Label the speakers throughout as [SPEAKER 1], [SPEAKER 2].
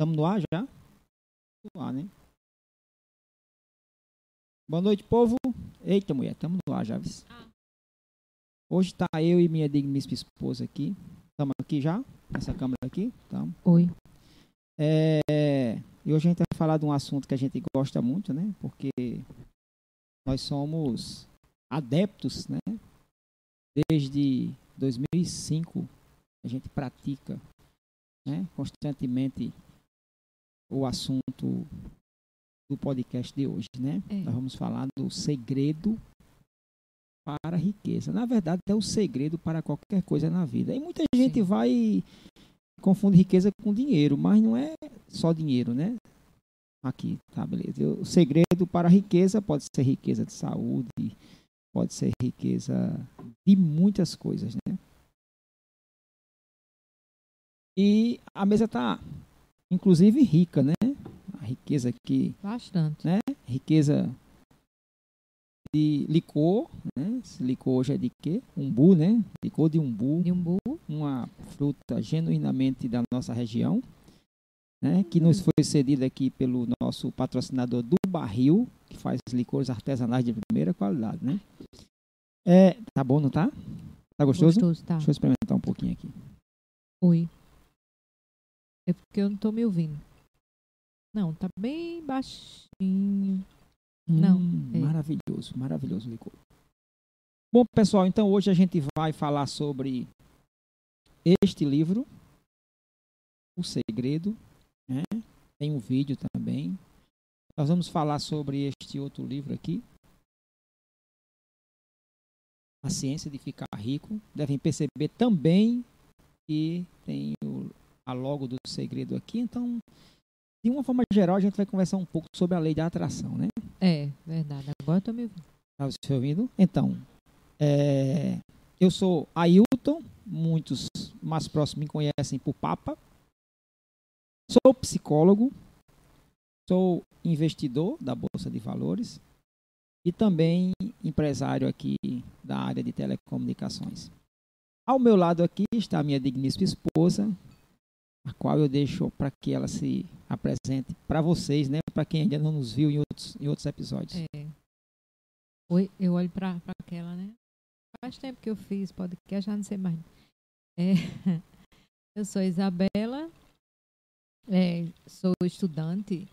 [SPEAKER 1] Estamos no ar já? No ar, né? Boa noite, povo. Eita, mulher, estamos no ar já. viu? Hoje tá eu e minha digníssima esposa aqui. Estamos aqui já? Nessa câmera aqui? Tamo.
[SPEAKER 2] Oi.
[SPEAKER 1] É, e hoje a gente vai falar de um assunto que a gente gosta muito, né? Porque nós somos adeptos, né? Desde 2005 a gente pratica, né? Constantemente o assunto do podcast de hoje, né?
[SPEAKER 2] É.
[SPEAKER 1] Nós vamos falar do segredo para a riqueza. Na verdade, é o segredo para qualquer coisa na vida. E muita gente
[SPEAKER 2] Sim.
[SPEAKER 1] vai confunde riqueza com dinheiro, mas não é só dinheiro, né? Aqui, tá, beleza. O segredo para a riqueza pode ser riqueza de saúde, pode ser riqueza de muitas coisas, né? E a mesa tá, inclusive, rica, né? A riqueza aqui,
[SPEAKER 2] Bastante.
[SPEAKER 1] né? Riqueza de licor, né? Esse licor hoje é de quê? Umbu, né? Licor de umbu
[SPEAKER 2] De um burro.
[SPEAKER 1] uma fruta genuinamente da nossa região, né, que nos foi cedida aqui pelo nosso patrocinador do Barril, que faz licores artesanais de primeira qualidade, né? É, tá bom, não tá? Tá gostoso?
[SPEAKER 2] Gostoso, tá.
[SPEAKER 1] Deixa eu experimentar um pouquinho aqui.
[SPEAKER 2] Oi. É porque eu não tô me ouvindo. Não, tá bem baixinho. Não,
[SPEAKER 1] Hum,
[SPEAKER 2] é.
[SPEAKER 1] Maravilhoso, maravilhoso licor. Bom, pessoal, então hoje a gente vai falar sobre este livro, O Segredo, né? Tem um vídeo também. Nós vamos falar sobre este outro livro aqui. A Ciência de Ficar Rico. Devem perceber também que tem o, a logo do segredo aqui. Então, de uma forma geral, a gente vai conversar um pouco sobre a lei da atração, né?
[SPEAKER 2] É, verdade. Agora eu tô me ouvindo.
[SPEAKER 1] Tá você ouvindo? Então, é, eu sou Ailton, muitos mais próximos me conhecem por Papa. Sou psicólogo, sou investidor da Bolsa de Valores e também empresário aqui da área de telecomunicações. Ao meu lado aqui está a minha digníssima esposa, a qual eu deixo para que ela se apresente para vocês, né? Para quem ainda não nos viu em outros, em outros episódios.
[SPEAKER 2] É. Oi, eu olho pra aquela, né? Faz tempo que eu fiz podcast, já não sei mais. É, eu sou Isabela, é, sou estudante.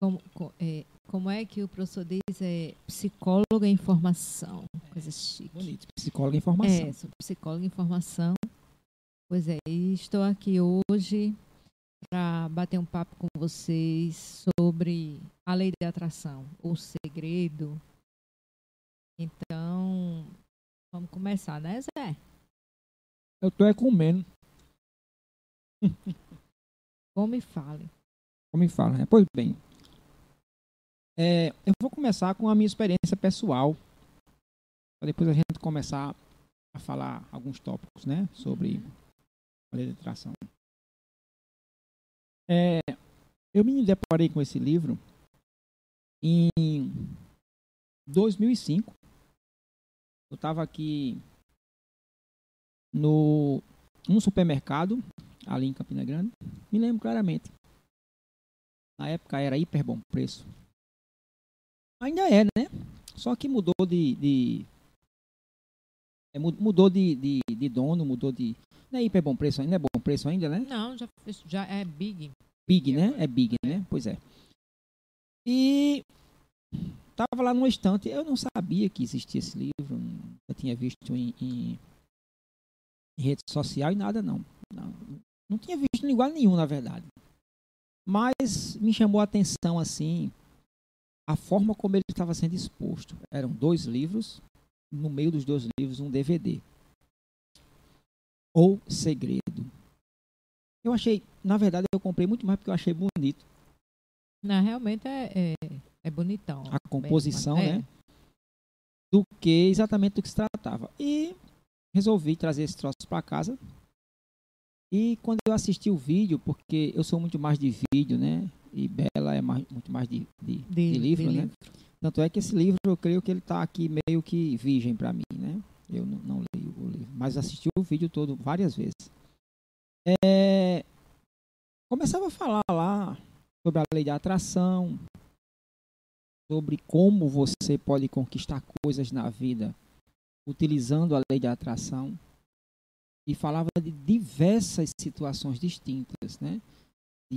[SPEAKER 2] Como, co- é, como é que o professor diz? É psicóloga em formação. Coisa chique.
[SPEAKER 1] Bonito. Psicóloga em formação.
[SPEAKER 2] É, sou psicóloga em formação. Pois é, e estou aqui hoje para bater um papo com vocês sobre a lei de atração, o segredo. Então, vamos começar, né, Zé?
[SPEAKER 1] Eu tô é comendo,
[SPEAKER 2] Como me fale.
[SPEAKER 1] como me fala, né? Pois bem. É, eu vou começar com a minha experiência pessoal. Para depois a gente começar a falar alguns tópicos, né? Sobre a É, eu me deparei com esse livro em 2005. Eu estava aqui no um supermercado ali em Campina Grande. Me lembro claramente. Na época era hiper bom preço. Ainda é, né? Só que mudou de. de é, mu- mudou de, de, de dono, mudou de. Não é hiper bom preço ainda, é bom preço ainda, né?
[SPEAKER 2] Não, já, já é big.
[SPEAKER 1] Big, né? É Big, né? Pois é. E tava lá numa estante. Eu não sabia que existia esse livro. Eu tinha visto em, em, em rede social e nada, não. não. Não tinha visto em lugar nenhum, na verdade. Mas me chamou a atenção, assim, a forma como ele estava sendo exposto. Eram dois livros, no meio dos dois livros, um DVD. Ou Segredo. Eu achei, na verdade, eu comprei muito mais porque eu achei bonito
[SPEAKER 2] Não, realmente é, é, é bonitão.
[SPEAKER 1] a composição,
[SPEAKER 2] É.
[SPEAKER 1] né? Do que exatamente do que se tratava. E resolvi trazer esse troço para casa. E quando eu assisti o vídeo, porque eu sou muito mais de vídeo, né? E Bela é mais- muito mais de, de,
[SPEAKER 2] De-
[SPEAKER 1] de livro, né? Tanto é que esse livro, eu creio que ele está aqui meio que virgem para mim, né? Eu não, não leio livro, mas assisti o vídeo todo várias vezes. É, começava a falar lá sobre a lei da atração, sobre como você pode conquistar coisas na vida utilizando a lei da atração e falava de diversas situações distintas, né?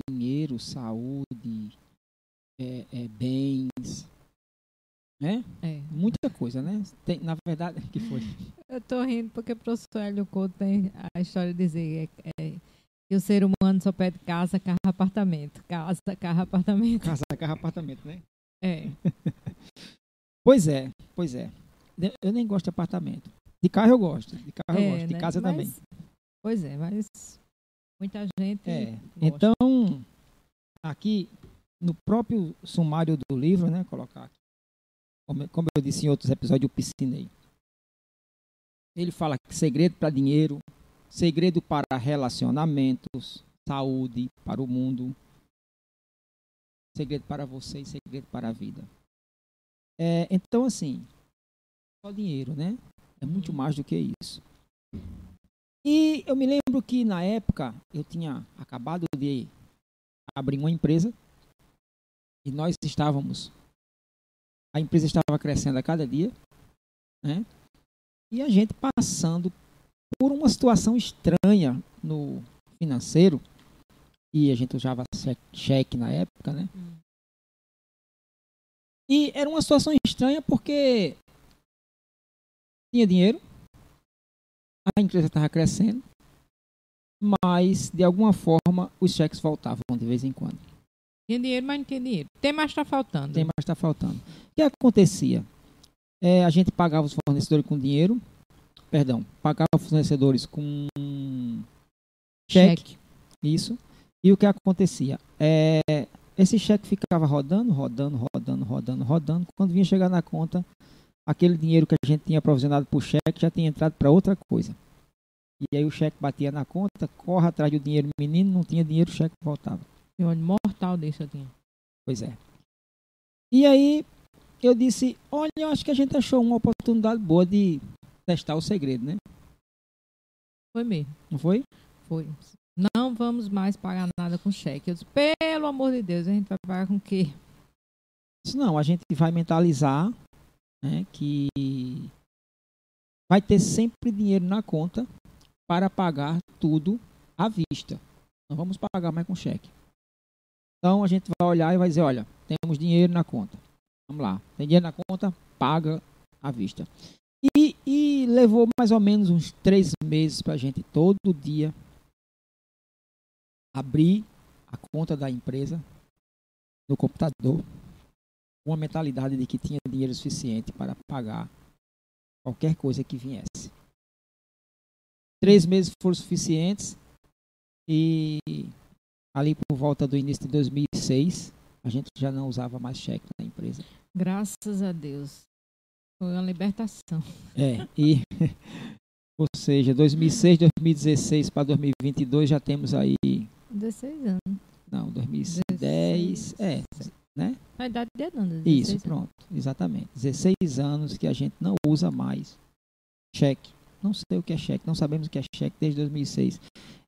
[SPEAKER 1] Dinheiro, saúde, é, é, bens, né?
[SPEAKER 2] É.
[SPEAKER 1] Muita coisa, né? Tem, na verdade, que foi?
[SPEAKER 2] Eu tô rindo porque o professor Hélio Couto tem a história de dizer é, é, que o ser humano só pede casa, carro, apartamento. Casa, carro, apartamento.
[SPEAKER 1] Casa, carro, apartamento, né?
[SPEAKER 2] É.
[SPEAKER 1] Pois é, pois é. Eu nem gosto de apartamento. De carro eu gosto, de carro eu
[SPEAKER 2] É,
[SPEAKER 1] gosto, de
[SPEAKER 2] né?
[SPEAKER 1] casa
[SPEAKER 2] Mas-
[SPEAKER 1] também.
[SPEAKER 2] Pois é, mas muita gente.
[SPEAKER 1] É.
[SPEAKER 2] gosta.
[SPEAKER 1] Então, aqui no próprio sumário do livro, né, colocar aqui, como, como eu disse em outros episódios, eu piscinei. Ele fala que segredo para dinheiro, segredo para relacionamentos, saúde para o mundo, segredo para você e segredo para a vida. É, então, assim, só dinheiro, né? É muito mais do que isso. E eu me lembro que na época eu tinha acabado de abrir uma empresa e nós estávamos a empresa estava crescendo a cada dia, né? E a gente passando por uma situação estranha no financeiro e a gente usava che- cheque na época, né?
[SPEAKER 2] Hum.
[SPEAKER 1] E era uma situação estranha porque tinha dinheiro, a empresa estava crescendo, mas de alguma forma os cheques voltavam de vez em quando.
[SPEAKER 2] Tinha dinheiro, mas não tinha dinheiro. Tem, mas tá faltando.
[SPEAKER 1] Tem, mas está faltando. O que acontecia? É, a gente pagava os fornecedores com dinheiro, perdão, pagava os fornecedores com cheque, isso. E o que acontecia? É, esse cheque ficava rodando, rodando, rodando, rodando, rodando. Quando vinha chegar na conta, aquele dinheiro que a gente tinha provisionado por cheque já tinha entrado para outra coisa. E aí o cheque batia na conta, corre atrás do dinheiro, menino, não tinha dinheiro, o cheque voltava.
[SPEAKER 2] Tem olho mortal desse eu tinha.
[SPEAKER 1] Pois é. E aí eu disse, olha, eu acho que a gente achou uma oportunidade boa de testar o segredo, né?
[SPEAKER 2] Foi mesmo.
[SPEAKER 1] Não foi?
[SPEAKER 2] Foi. Não vamos mais pagar nada com cheque. Eu disse, pelo amor de Deus, a gente vai pagar com o quê?
[SPEAKER 1] Não, a gente vai mentalizar né, que vai ter sempre dinheiro na conta para pagar tudo à vista. Não vamos pagar mais com cheque. Então a gente vai olhar e vai dizer, olha, temos dinheiro na conta. Vamos lá, tem dinheiro na conta, paga à vista. E, e levou mais ou menos uns três meses para a gente todo dia abrir a conta da empresa no computador uma mentalidade de que tinha dinheiro suficiente para pagar qualquer coisa que viesse. Três meses foram suficientes e ali por volta do início de 2006 a gente já não usava mais cheque na empresa.
[SPEAKER 2] Graças a Deus. Foi uma libertação.
[SPEAKER 1] É, e ou seja, 2006, 2016 para 2022 já temos aí,
[SPEAKER 2] 16 anos.
[SPEAKER 1] não, 2010,
[SPEAKER 2] 16.
[SPEAKER 1] é, né?
[SPEAKER 2] A idade de. 16
[SPEAKER 1] Isso,
[SPEAKER 2] anos.
[SPEAKER 1] pronto, exatamente. 16 anos que a gente não usa mais cheque. Não sei o que é cheque, não sabemos o que é cheque desde 2006.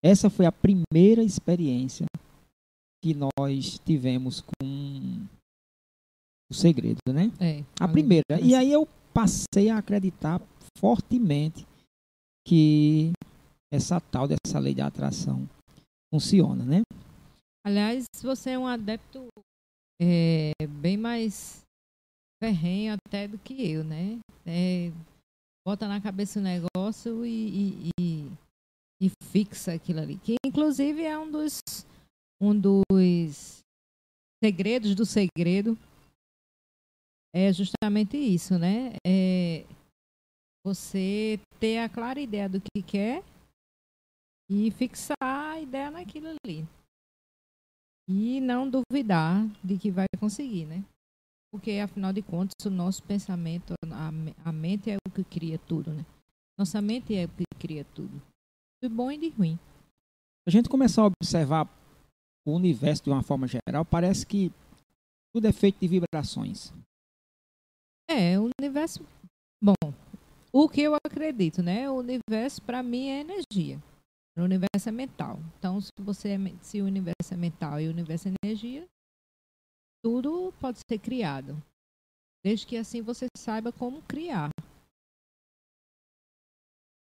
[SPEAKER 1] Essa foi a primeira experiência que nós tivemos com o segredo, né?
[SPEAKER 2] É.
[SPEAKER 1] A primeira. E aí eu passei a acreditar fortemente que essa tal dessa lei da atração funciona, né?
[SPEAKER 2] Aliás, você é um adepto é, bem mais ferrenho até do que eu, né? É, bota na cabeça o negócio e, e, e- e fixa aquilo ali. Que inclusive é um dos, um dos segredos do segredo. É justamente isso, né? É você ter a clara ideia do que quer e fixar a ideia naquilo ali. E não duvidar de que vai conseguir, né? Porque, afinal de contas, o nosso pensamento, a, me- a mente é o que cria tudo, né? Nossa mente é o que cria tudo. De bom e de ruim.
[SPEAKER 1] a gente começar a observar o universo de uma forma geral, parece que tudo é feito de vibrações.
[SPEAKER 2] É, o universo. Bom, o que eu acredito, né? O universo, para mim, é energia. O universo é mental. Então, se você é, se o universo é mental e o universo é energia, tudo pode ser criado. Desde que assim você saiba como criar.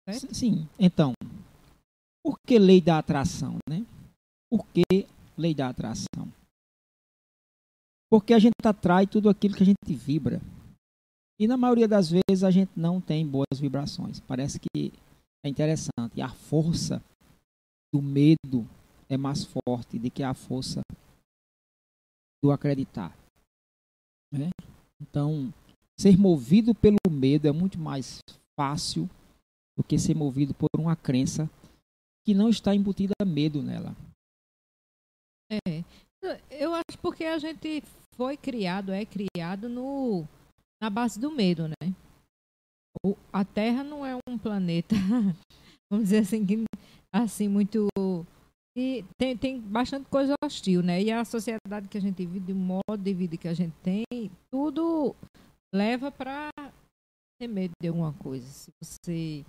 [SPEAKER 1] Certo? Sim. Então, por que lei da atração, né? Por que lei da atração? Porque a gente atrai tudo aquilo que a gente vibra. E na maioria das vezes a gente não tem boas vibrações. Parece que é interessante. E a força do medo é mais forte do que a força do acreditar. Né? Então, ser movido pelo medo é muito mais fácil do que ser movido por uma crença que não está embutida medo nela.
[SPEAKER 2] É. Eu acho porque a gente foi criado, é criado no, na base do medo, né? O, a Terra não é um planeta, vamos dizer assim, assim muito e tem, tem bastante coisa hostil, né? E a sociedade que a gente vive, o modo de vida que a gente tem, tudo leva para ter medo de alguma coisa. Se você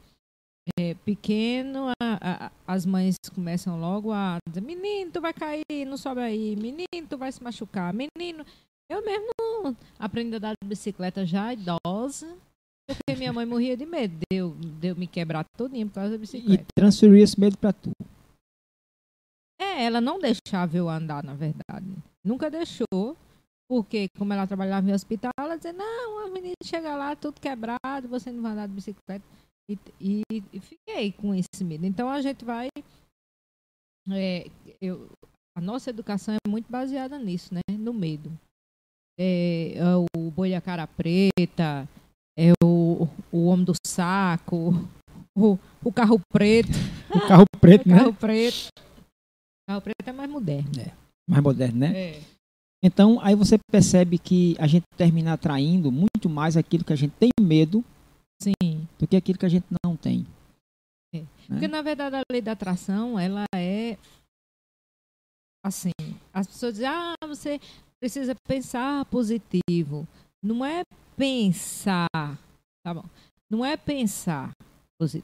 [SPEAKER 2] é pequeno, a, a, as mães começam logo a dizer: menino, tu vai cair, não sobe aí, menino, tu vai se machucar, menino. Eu mesmo aprendi a andar de bicicleta já idosa, porque minha mãe morria de medo de eu, de eu me quebrar todinha por causa da bicicleta.
[SPEAKER 1] E transferiu esse medo para tu.
[SPEAKER 2] É, ela não deixava eu andar, na verdade. Nunca deixou, porque como ela trabalhava em hospital, ela dizia, não, a menina chega lá, tudo quebrado, você não vai andar de bicicleta. E, e, e fiquei com esse medo. Então a gente vai. É, eu, a nossa educação é muito baseada nisso, né? No medo. É, é o boi a cara preta, é o, o homem do saco, o, o carro preto.
[SPEAKER 1] O carro preto, o
[SPEAKER 2] né?
[SPEAKER 1] carro
[SPEAKER 2] preto. Carro preto é mais moderno.
[SPEAKER 1] É, mais moderno, né?
[SPEAKER 2] É.
[SPEAKER 1] Então, aí você percebe que a gente termina atraindo muito mais aquilo que a gente tem medo
[SPEAKER 2] Sim.
[SPEAKER 1] do que aquilo que a gente não tem.
[SPEAKER 2] É. Né? Porque, na verdade, a lei da atração, ela é assim, as pessoas dizem, ah, você precisa pensar positivo. Não é pensar, tá bom? Não é pensar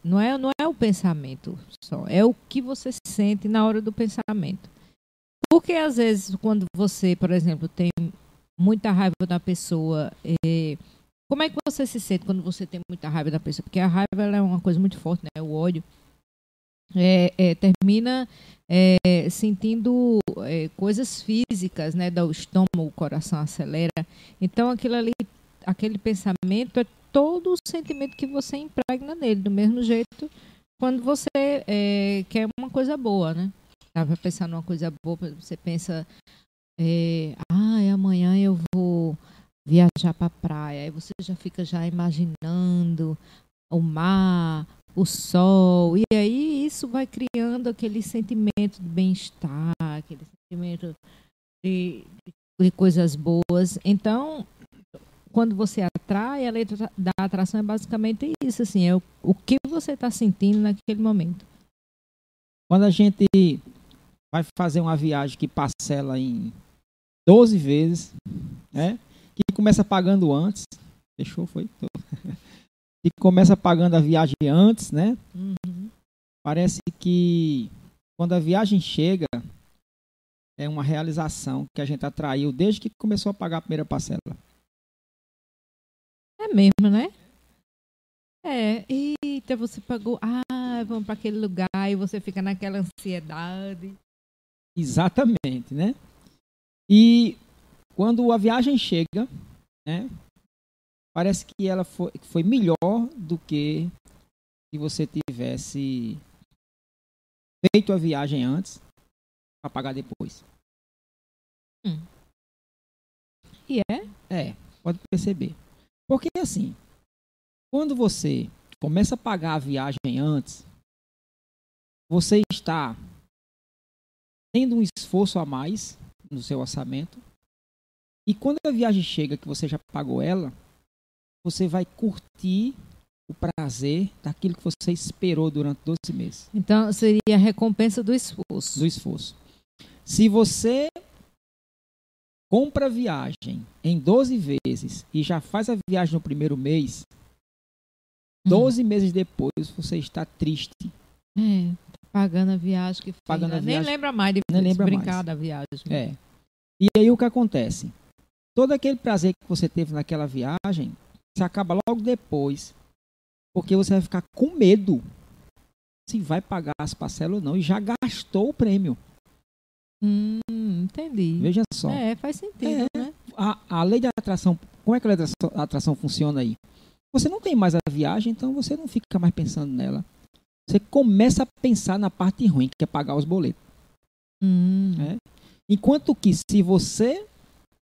[SPEAKER 2] não é, não é o pensamento só, é o que você sente na hora do pensamento. Porque às vezes, quando você, por exemplo, tem muita raiva da pessoa, é, como é que você se sente quando você tem muita raiva da pessoa? Porque a raiva é uma coisa muito forte, né? O ódio. É, é, termina é, sentindo coisas físicas, né? Do estômago, o coração acelera. Então, aquilo ali, aquele pensamento é todo o sentimento que você impregna nele. Do mesmo jeito, quando você é, quer uma coisa boa, né? Estava pensando numa coisa boa, você pensa, é, ah, amanhã eu vou viajar para a praia. Aí você já fica já imaginando o mar, o sol. E aí isso vai criando aquele sentimento de bem-estar, aquele sentimento de, de coisas boas. Então, quando você atrai, a lei da atração é basicamente isso, assim, é o, o que você está sentindo naquele momento.
[SPEAKER 1] Quando a gente vai fazer uma viagem que parcela em 12 vezes, né? Que começa pagando antes, fechou, foi? que começa pagando a viagem antes, né?
[SPEAKER 2] Uhum.
[SPEAKER 1] Parece que quando a viagem chega, é uma realização que a gente atraiu desde que começou a pagar a primeira parcela.
[SPEAKER 2] É mesmo, né? É, eita, você pagou, ah, vamos para aquele lugar e você fica naquela ansiedade.
[SPEAKER 1] Exatamente, né? E quando a viagem chega, né? Parece que ela foi, foi melhor do que se você tivesse feito a viagem antes para pagar depois.
[SPEAKER 2] Hum. E é?
[SPEAKER 1] É, pode perceber. Porque assim, quando você começa a pagar a viagem antes, você está tendo um esforço a mais no seu orçamento. E quando a viagem chega que você já pagou ela, você vai curtir o prazer daquilo que você esperou durante 12 meses.
[SPEAKER 2] Então seria a recompensa do esforço.
[SPEAKER 1] Do esforço. Se você compra a viagem em 12 vezes e já faz a viagem no primeiro mês, 12 uhum. meses depois você está triste.
[SPEAKER 2] É. Pagando a viagem que fez.
[SPEAKER 1] Pagando a
[SPEAKER 2] lá. Nem
[SPEAKER 1] viagem.
[SPEAKER 2] lembra mais de
[SPEAKER 1] Nem lembra
[SPEAKER 2] brincar
[SPEAKER 1] mais.
[SPEAKER 2] da viagem.
[SPEAKER 1] É. E aí o que acontece? Todo aquele prazer que você teve naquela viagem, se acaba logo depois. Porque você vai ficar com medo se vai pagar as parcelas ou não. E já gastou o prêmio.
[SPEAKER 2] Hum, entendi.
[SPEAKER 1] Veja só.
[SPEAKER 2] É, faz sentido,
[SPEAKER 1] É.
[SPEAKER 2] né?
[SPEAKER 1] A, a lei da atração, como é que a lei da atração, atração funciona aí? Você não tem mais a viagem, então você não fica mais pensando nela. Você começa a pensar na parte ruim, que é pagar os boletos.
[SPEAKER 2] Hum.
[SPEAKER 1] É. Enquanto que se você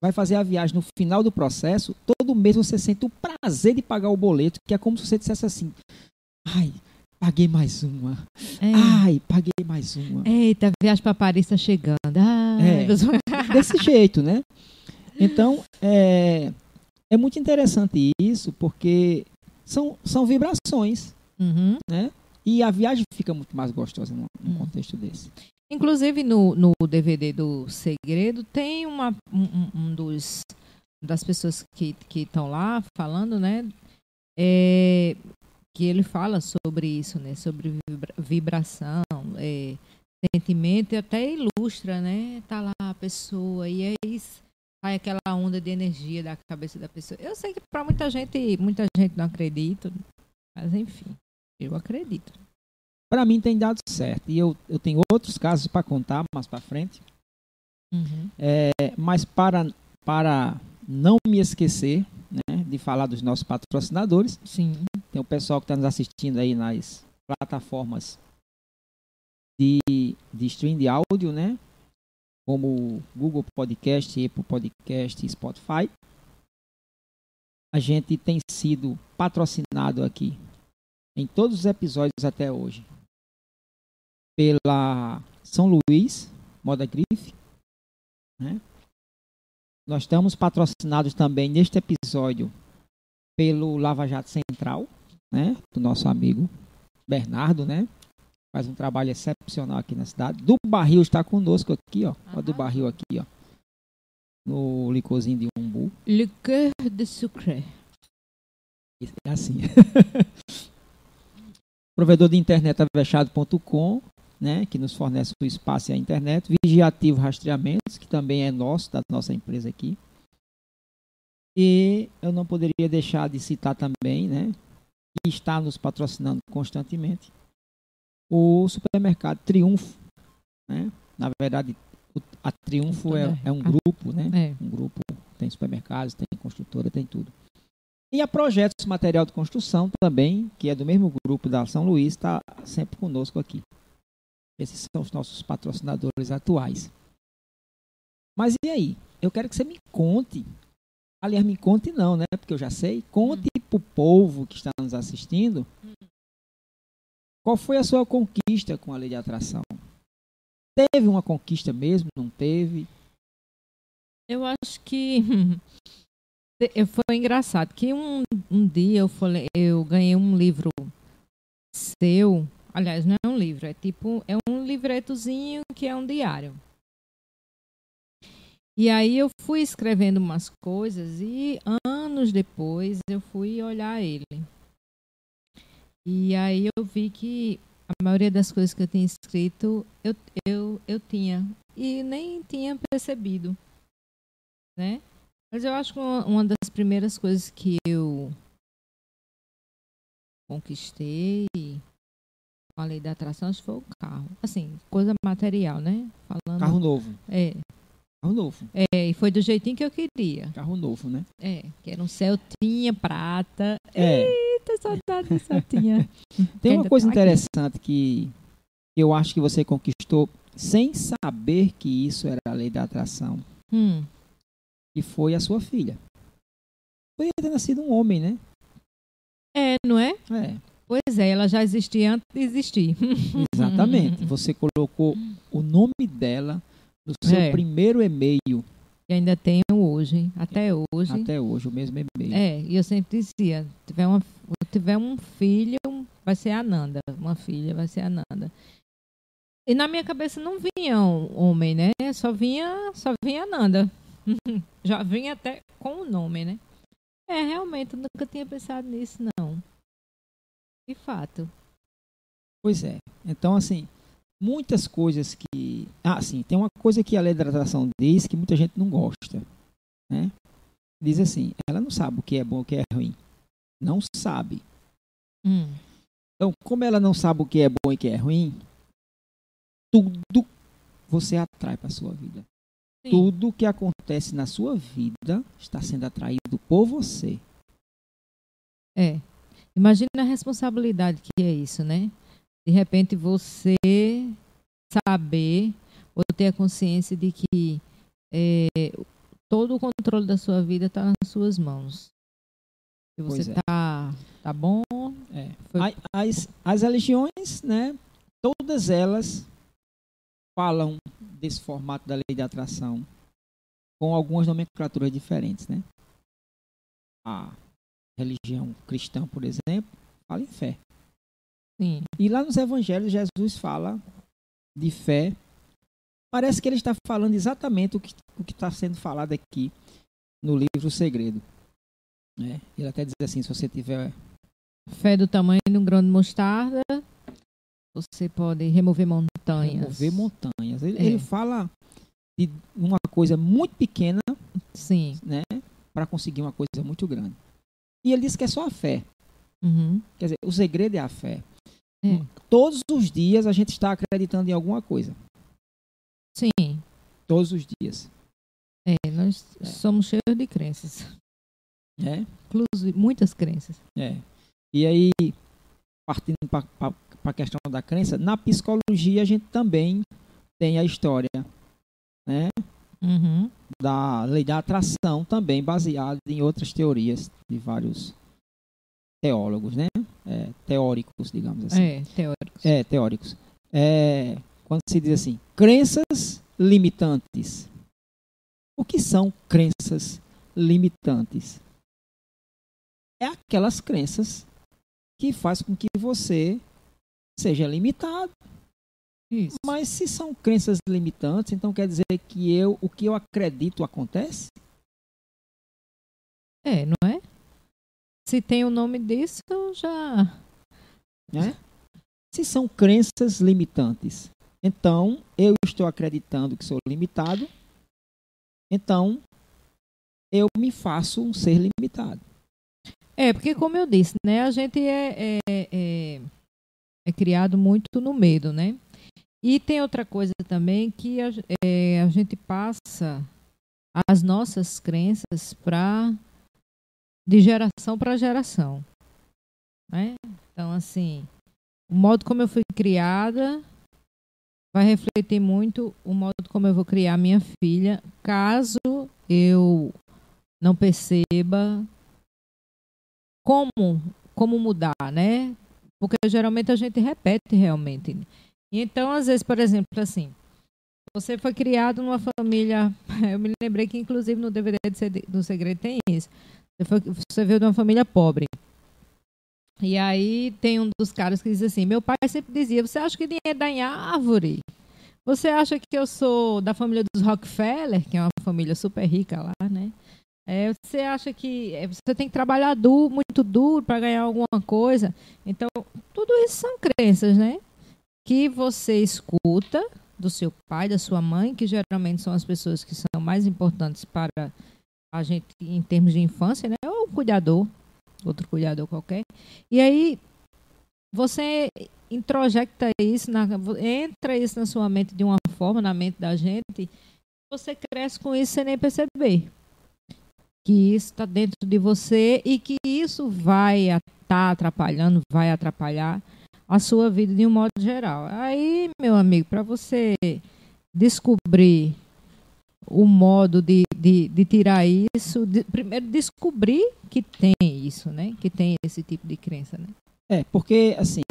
[SPEAKER 1] vai fazer a viagem no final do processo, todo mês você sente o prazer de pagar o boleto, que é como se você dissesse assim: ai, paguei mais uma.
[SPEAKER 2] É.
[SPEAKER 1] Ai, paguei mais uma.
[SPEAKER 2] Eita, viagem para Paris está chegando. Ai,
[SPEAKER 1] É.
[SPEAKER 2] Deus-
[SPEAKER 1] Desse jeito, né? Então, é, é muito interessante isso, porque são, são vibrações,
[SPEAKER 2] Uhum.
[SPEAKER 1] né? E a viagem fica muito mais gostosa num, num
[SPEAKER 2] Hum.
[SPEAKER 1] contexto desse.
[SPEAKER 2] Inclusive no, no DVD do Segredo tem uma um, um- dos das pessoas que que estão lá falando, né? é, que ele fala sobre isso, né? Sobre vibra- vibração, é, sentimento e até ilustra, né? Tá lá a pessoa e aí sai aquela onda de energia da cabeça da pessoa. Eu sei que para muita gente muita gente não acredita, mas enfim, eu acredito.
[SPEAKER 1] Para mim tem dado certo. E eu, eu tenho outros casos para contar mais para frente.
[SPEAKER 2] Uhum.
[SPEAKER 1] É, mas para, para não me esquecer né, de falar dos nossos patrocinadores,
[SPEAKER 2] Sim.
[SPEAKER 1] Tem o pessoal que está nos assistindo aí nas plataformas de, de stream de áudio, né? Como Google Podcast, Apple Podcast Spotify. A gente tem sido patrocinado aqui em todos os episódios até hoje pela São Luís Moda Grife, né? Nós estamos patrocinados também neste episódio pelo Lava Jato Central, né? Do nosso amigo Bernardo, né? Faz um trabalho excepcional aqui na cidade. Do Barril está conosco aqui, ó. Ó do. Barril aqui, ó. No licorzinho de umbu.
[SPEAKER 2] Le cœur de sucre.
[SPEAKER 1] É assim. Provedor de internet avexado.com, né, que nos fornece o espaço e a internet. Vigiativo Rastreamentos, que também é nosso, da nossa empresa aqui. E eu não poderia deixar de citar também, né, que está nos patrocinando constantemente, o supermercado Triunfo. Né? Na verdade, a Triunfo é, é um grupo, né?
[SPEAKER 2] É.
[SPEAKER 1] um grupo, tem supermercados, tem construtora, tem tudo. E a Projetos Material de Construção também, que é do mesmo grupo da São Luís, está sempre conosco aqui. Esses são os nossos patrocinadores atuais. Mas e aí? Eu quero que você me conte. Aliás, me conte não, né? Porque eu já sei. Conte para o povo que está nos assistindo qual foi a sua conquista com a lei de atração. Teve uma conquista mesmo? Não teve?
[SPEAKER 2] Eu acho que foi engraçado que um, um dia eu falei, eu ganhei um livro seu, aliás, não é um livro, é tipo, é um livretozinho que é um diário. E aí eu fui escrevendo umas coisas e anos depois eu fui olhar ele. E aí eu vi que a maioria das coisas que eu tinha escrito eu, eu, eu tinha e nem tinha percebido né? Mas eu acho que uma, uma das primeiras coisas que eu conquistei com a lei da atração foi o carro. Assim, coisa material, né? Falando.
[SPEAKER 1] Carro novo.
[SPEAKER 2] É,
[SPEAKER 1] Carro novo.
[SPEAKER 2] é, e foi do jeitinho que eu queria.
[SPEAKER 1] Carro novo, né?
[SPEAKER 2] É, que era um Celtinha prata.
[SPEAKER 1] É.
[SPEAKER 2] Eita, saudade do Celtinha.
[SPEAKER 1] Tem uma coisa
[SPEAKER 2] tá aqui.
[SPEAKER 1] interessante que eu acho que você conquistou sem saber que isso era a lei da atração,
[SPEAKER 2] hum,
[SPEAKER 1] que foi a sua filha. Poderia ter nascido um homem, né?
[SPEAKER 2] é, não é?
[SPEAKER 1] É,
[SPEAKER 2] Pois é, ela já existia antes de existir.
[SPEAKER 1] exatamente. Você colocou o nome dela no seu
[SPEAKER 2] É.
[SPEAKER 1] primeiro e-mail
[SPEAKER 2] E ainda tenho hoje, até hoje.
[SPEAKER 1] até hoje, o mesmo e-mail.
[SPEAKER 2] É, e eu sempre dizia, tiver, uma, tiver um filho, vai ser a Nanda. Uma filha vai ser a Nanda. E na minha cabeça não vinha um homem, né? Só vinha, só vinha a Nanda. Já vinha até com o nome, né? É, realmente, eu nunca tinha pensado nisso, não. De fato.
[SPEAKER 1] Pois é. Então, assim, muitas coisas que. Ah, sim, tem uma coisa que a lei da atração diz que muita gente não gosta. Né? Diz assim: ela não sabe o que é bom e o que é ruim. Não sabe.
[SPEAKER 2] Hum.
[SPEAKER 1] Então, como ela não sabe o que é bom e o que é ruim, tudo você atrai para a sua vida.
[SPEAKER 2] Sim.
[SPEAKER 1] Tudo que acontece na sua vida está sendo atraído por você.
[SPEAKER 2] É. Imagina a responsabilidade que é isso, né? De repente você saber ou ter a consciência de que é, todo o controle da sua vida está nas suas mãos. Se você
[SPEAKER 1] Pois é.
[SPEAKER 2] tá, tá bom,
[SPEAKER 1] É.
[SPEAKER 2] Foi-
[SPEAKER 1] As, as religiões, né, todas elas falam desse formato da lei de atração com algumas nomenclaturas diferentes, né? A religião cristã, por exemplo, fala em fé.
[SPEAKER 2] Sim.
[SPEAKER 1] E lá nos evangelhos Jesus fala de fé. Parece que ele está falando exatamente o que o que está sendo falado aqui no livro O Segredo. né? Ele até diz assim, se você tiver
[SPEAKER 2] Fé do tamanho de um grão de mostarda, você pode remover montanhas.
[SPEAKER 1] Mover montanhas. Ele,
[SPEAKER 2] É.
[SPEAKER 1] ele fala de uma coisa muito pequena,
[SPEAKER 2] Sim.
[SPEAKER 1] né, para conseguir uma coisa muito grande. E ele diz que é só a fé.
[SPEAKER 2] Uhum.
[SPEAKER 1] Quer dizer, o segredo é a fé.
[SPEAKER 2] É.
[SPEAKER 1] Todos os dias a gente está acreditando em alguma coisa.
[SPEAKER 2] Sim.
[SPEAKER 1] Todos os dias.
[SPEAKER 2] É, nós
[SPEAKER 1] É.
[SPEAKER 2] somos cheios de crenças.
[SPEAKER 1] Né?
[SPEAKER 2] Inclusive, muitas crenças.
[SPEAKER 1] É. E aí, partindo para a questão da crença, na psicologia a gente também tem a história né,
[SPEAKER 2] Uhum.
[SPEAKER 1] da lei da atração, também baseada em outras teorias de vários teólogos, né? Teóricos, digamos assim.
[SPEAKER 2] É, teóricos.
[SPEAKER 1] É, teóricos. É, quando se diz assim, crenças limitantes. O que são crenças limitantes? É aquelas crenças que faz com que você seja limitado.
[SPEAKER 2] Isso.
[SPEAKER 1] Mas se são crenças limitantes, então quer dizer que eu, o que eu acredito acontece?
[SPEAKER 2] É, não é? Se tem o nome disso, já.
[SPEAKER 1] Né? Se são crenças limitantes, então eu estou acreditando que sou limitado, então eu me faço um ser limitado.
[SPEAKER 2] É, porque como eu disse, né? A gente é, é, é, é criado muito no medo, né? E tem outra coisa também que a, é, a gente passa as nossas crenças para de geração para geração, né? Então assim, o modo como eu fui criada vai refletir muito o modo como eu vou criar minha filha, caso eu não perceba como como mudar, né? Porque geralmente a gente repete realmente. Então, às vezes, por exemplo, assim, você foi criado numa família. Eu me lembrei que, inclusive, no DVD do Segredo tem isso. Você, você veio de uma família pobre. E aí tem um dos caras que diz assim: Meu pai sempre dizia, você acha que dinheiro dá em árvore? Você acha que eu sou da família dos Rockefeller, que é uma família super rica lá, né? É, você acha que é, você tem que trabalhar muito duro para ganhar alguma coisa? Então, tudo isso são crenças, né? Que você escuta do seu pai, da sua mãe, que geralmente são as pessoas que são mais importantes para a gente em termos de infância, né? Ou o cuidador, outro cuidador qualquer. E aí você introjecta isso, na, entra isso na sua mente de uma forma, na mente da gente, você cresce com isso sem nem perceber. Que isso está dentro de você e que isso vai estar atrapalhando, vai atrapalhar a sua vida de um modo geral. Aí, meu amigo, para você descobrir o modo de, de, de tirar isso, de- primeiro descobrir que tem isso, né? Que tem esse tipo de crença, né?
[SPEAKER 1] É, porque assim,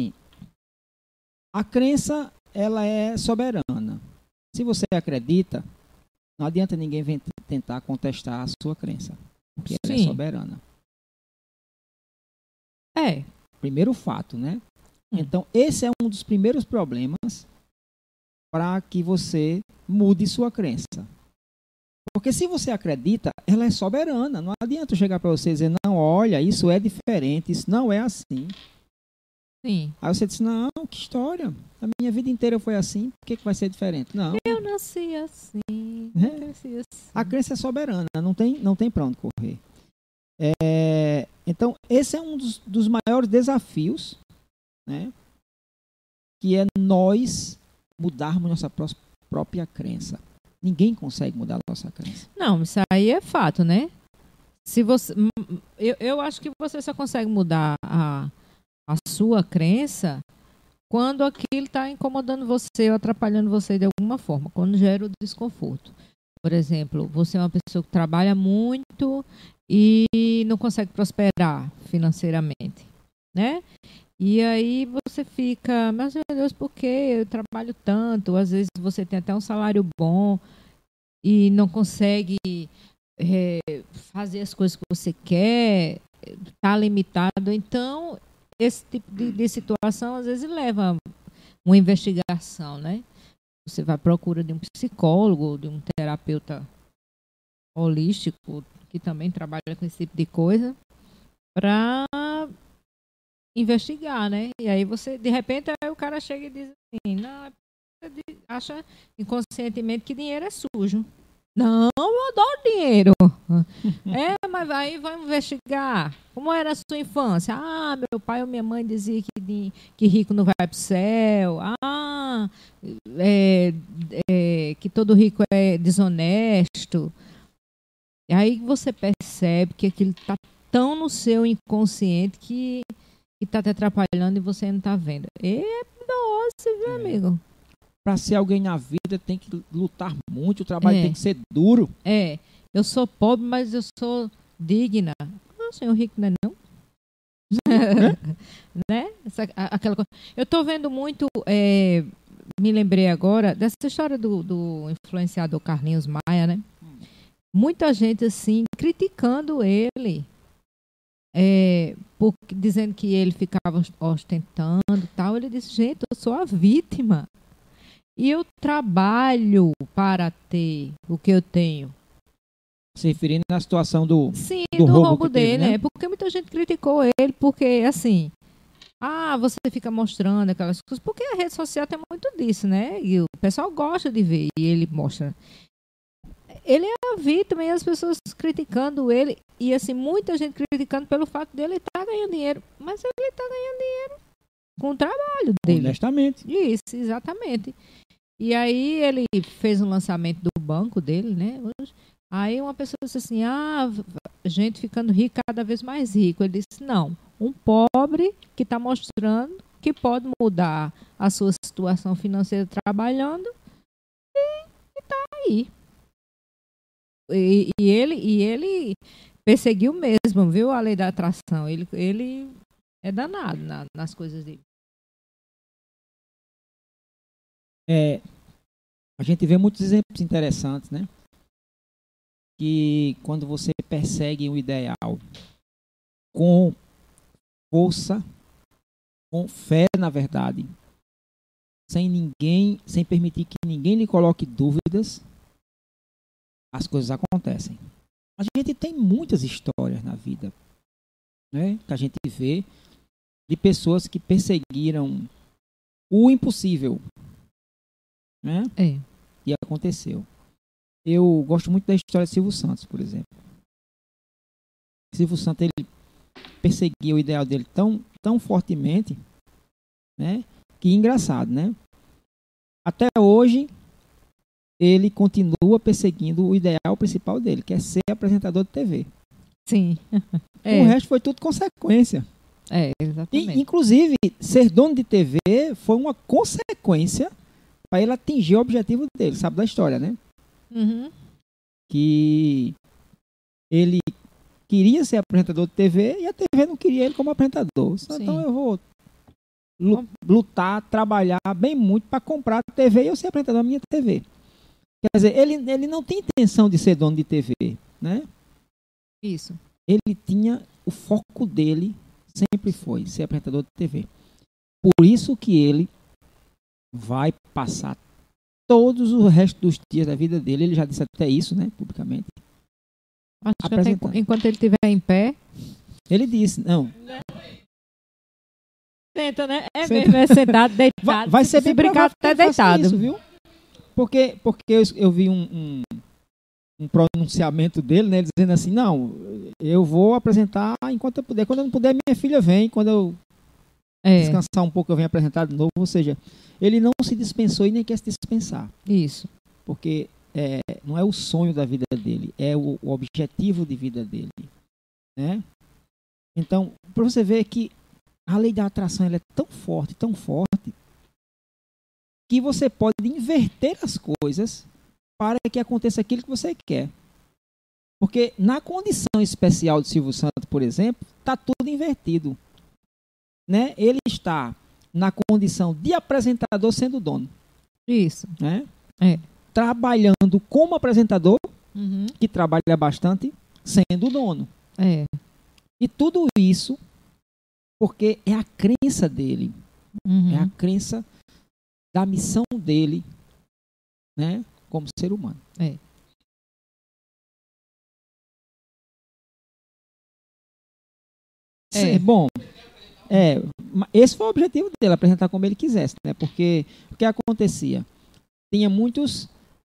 [SPEAKER 1] a crença ela é soberana. Se você acredita, não adianta ninguém tentar contestar a sua crença, porque ela é
[SPEAKER 2] Sim.
[SPEAKER 1] soberana.
[SPEAKER 2] É,
[SPEAKER 1] Primeiro fato, né?
[SPEAKER 2] Hum.
[SPEAKER 1] Então, esse é um dos primeiros problemas para que você mude sua crença. Porque se você acredita, ela é soberana. Não adianta eu chegar para você e dizer, não, olha, isso é diferente, isso não é assim.
[SPEAKER 2] sim.
[SPEAKER 1] Aí você diz, não, que história. a minha vida inteira foi assim, por que, que vai ser diferente? Não.
[SPEAKER 2] Eu nasci assim.
[SPEAKER 1] É.
[SPEAKER 2] Eu nasci assim.
[SPEAKER 1] A crença é soberana, não tem, não tem para onde correr. É, então, esse é um dos, dos maiores desafios, né? Que é nós mudarmos nossa pró- própria crença. Ninguém consegue mudar a nossa crença.
[SPEAKER 2] Não, isso aí é fato, né? Se você, eu, eu acho que você só consegue mudar a, a sua crença quando aquilo está incomodando você ou atrapalhando você de alguma forma, quando gera o desconforto. Por exemplo, você é uma pessoa que trabalha muito e não consegue prosperar financeiramente, né? E aí você fica, mas meu Deus, por que eu trabalho tanto? Às vezes você tem até um salário bom e não consegue é, fazer as coisas que você quer, está limitado. Então, esse tipo de, de situação às vezes leva uma investigação, né? Você vai à procura de um psicólogo, de um terapeuta holístico que também trabalha com esse tipo de coisa para investigar, né? E aí você, de repente, aí o cara chega e diz assim, não, é acha inconscientemente que dinheiro é sujo. Não, eu adoro dinheiro. é, mas aí vamos investigar. Como era a sua infância? Ah, meu pai ou minha mãe dizia que, que rico não vai para o céu. Ah, é, é, que todo rico é desonesto. E aí você percebe que aquilo está tão no seu inconsciente que está te atrapalhando e você não está vendo. É doce, viu,
[SPEAKER 1] É.
[SPEAKER 2] amigo?
[SPEAKER 1] Para ser alguém na vida tem que lutar muito, o trabalho
[SPEAKER 2] É.
[SPEAKER 1] tem que ser duro.
[SPEAKER 2] É, eu sou pobre, mas eu sou digna. Não, senhor rico não é não. né? Essa, a- aquela coisa. Eu estou vendo muito, é, me lembrei agora dessa história do, do influenciador Carlinhos Maia, né? Muita gente assim criticando ele, é, por, dizendo que ele ficava ostentando e tal. Ele disse, gente, eu sou a vítima. E eu trabalho para ter o que eu tenho.
[SPEAKER 1] Se referindo na situação do.
[SPEAKER 2] Sim,
[SPEAKER 1] do
[SPEAKER 2] do,
[SPEAKER 1] roubo
[SPEAKER 2] roubo,
[SPEAKER 1] que teve,
[SPEAKER 2] dele,
[SPEAKER 1] né?
[SPEAKER 2] né? Porque muita gente criticou ele, porque assim. Ah, você fica mostrando aquelas coisas. Porque a rede social tem muito disso, né? E o pessoal gosta de ver. E ele mostra. Ele é a vítima e as pessoas criticando ele. E assim, muita gente criticando pelo fato dele estar ganhando dinheiro. Mas ele está ganhando dinheiro com o trabalho dele.
[SPEAKER 1] Honestamente.
[SPEAKER 2] Isso, exatamente. E aí ele fez um lançamento do banco dele, né? Aí uma pessoa disse assim, ah, gente ficando rica cada vez mais rico. Ele disse, não, um pobre que está mostrando que pode mudar a sua situação financeira trabalhando e está aí. E, e ele, e ele perseguiu mesmo, viu, a lei da atração. Ele, ele é danado na- nas coisas dele.
[SPEAKER 1] É, a gente vê muitos exemplos interessantes, né? Que quando você persegue um ideal com força, com fé, na verdade, sem ninguém, sem permitir que ninguém lhe coloque dúvidas, as coisas acontecem. A gente tem muitas histórias na vida, né? Que a gente vê de pessoas que perseguiram o impossível, né?
[SPEAKER 2] É.
[SPEAKER 1] E aconteceu. Eu gosto muito da história de Silvio Santos, por exemplo. Silvio Santos ele perseguia o ideal dele tão, tão fortemente, né? Que engraçado, né? Até hoje ele continua perseguindo o ideal principal dele, que é ser apresentador de TV.
[SPEAKER 2] Sim.
[SPEAKER 1] O
[SPEAKER 2] É,
[SPEAKER 1] resto foi tudo consequência.
[SPEAKER 2] é,
[SPEAKER 1] E,
[SPEAKER 2] exatamente.
[SPEAKER 1] inclusive, ser dono de TV foi uma consequência para ele atingir o objetivo dele, sabe da história, né?
[SPEAKER 2] Uhum.
[SPEAKER 1] que ele queria ser apresentador de TV e a TV não queria ele como apresentador.
[SPEAKER 2] Sim.
[SPEAKER 1] Então eu vou lu- lutar, trabalhar bem muito para comprar a TV e eu ser apresentador da minha TV. Quer dizer, ele, ele não tem intenção de ser dono de TV, né?
[SPEAKER 2] Isso.
[SPEAKER 1] Ele tinha o foco dele sempre foi ser apresentador de TV. Por isso que ele vai passar todos o resto dos dias da vida dele, ele já disse até isso, né, publicamente.
[SPEAKER 2] Acho que até
[SPEAKER 1] Apresentando.
[SPEAKER 2] enqu- enquanto ele estiver em pé.
[SPEAKER 1] Ele disse, não.
[SPEAKER 2] Senta, né? É
[SPEAKER 1] Senta.
[SPEAKER 2] mesmo, é sentado,
[SPEAKER 1] Vai,
[SPEAKER 2] deitado.
[SPEAKER 1] vai ser
[SPEAKER 2] se
[SPEAKER 1] bem
[SPEAKER 2] brincar até
[SPEAKER 1] faça
[SPEAKER 2] deitado.
[SPEAKER 1] Isso, viu? Porque, porque eu, eu vi um, um, um pronunciamento dele, né? Dizendo assim, não, eu vou apresentar enquanto eu puder. Quando eu não puder, minha filha vem. Quando eu
[SPEAKER 2] É,
[SPEAKER 1] descansar um pouco, eu venho apresentar de novo. Ou seja, ele não se dispensou e nem quer se dispensar.
[SPEAKER 2] isso.
[SPEAKER 1] Porque é, não é o sonho da vida dele, é o, o objetivo de vida dele. Né? Então, para você ver que a lei da atração ela é tão forte, tão forte, que você pode inverter as coisas para que aconteça aquilo que você quer. Porque na condição especial de Silvio Santos, por exemplo, está tudo invertido. Né? Ele está na condição de apresentador sendo dono
[SPEAKER 2] Isso.
[SPEAKER 1] né?
[SPEAKER 2] É.
[SPEAKER 1] Trabalhando como apresentador,
[SPEAKER 2] Uhum.
[SPEAKER 1] que trabalha bastante, sendo dono.
[SPEAKER 2] É.
[SPEAKER 1] E tudo isso porque é a crença dele,
[SPEAKER 2] Uhum.
[SPEAKER 1] é a crença da missão dele, né, como ser humano.
[SPEAKER 2] É. É.
[SPEAKER 1] É. Bom, é, esse foi o objetivo dele, apresentar como ele quisesse, né? Porque o que acontecia? Tinha muitos,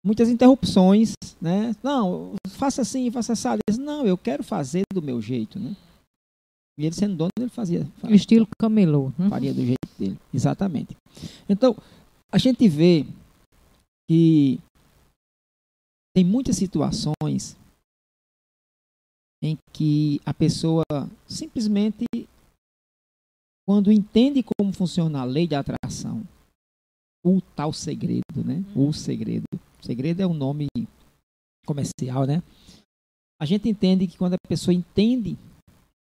[SPEAKER 1] muitas interrupções, né? Não, faça assim, faça assado. Ele disse, não, eu quero fazer do meu jeito, né? E ele sendo dono, ele fazia, fa-
[SPEAKER 2] Estilo camelô. né?
[SPEAKER 1] faria do jeito dele. Exatamente. Então, a gente vê que tem muitas situações em que a pessoa simplesmente, quando entende como funciona a lei da atração, o tal segredo, né? O segredo. Segredo é um nome comercial, né? A gente entende que quando a pessoa entende,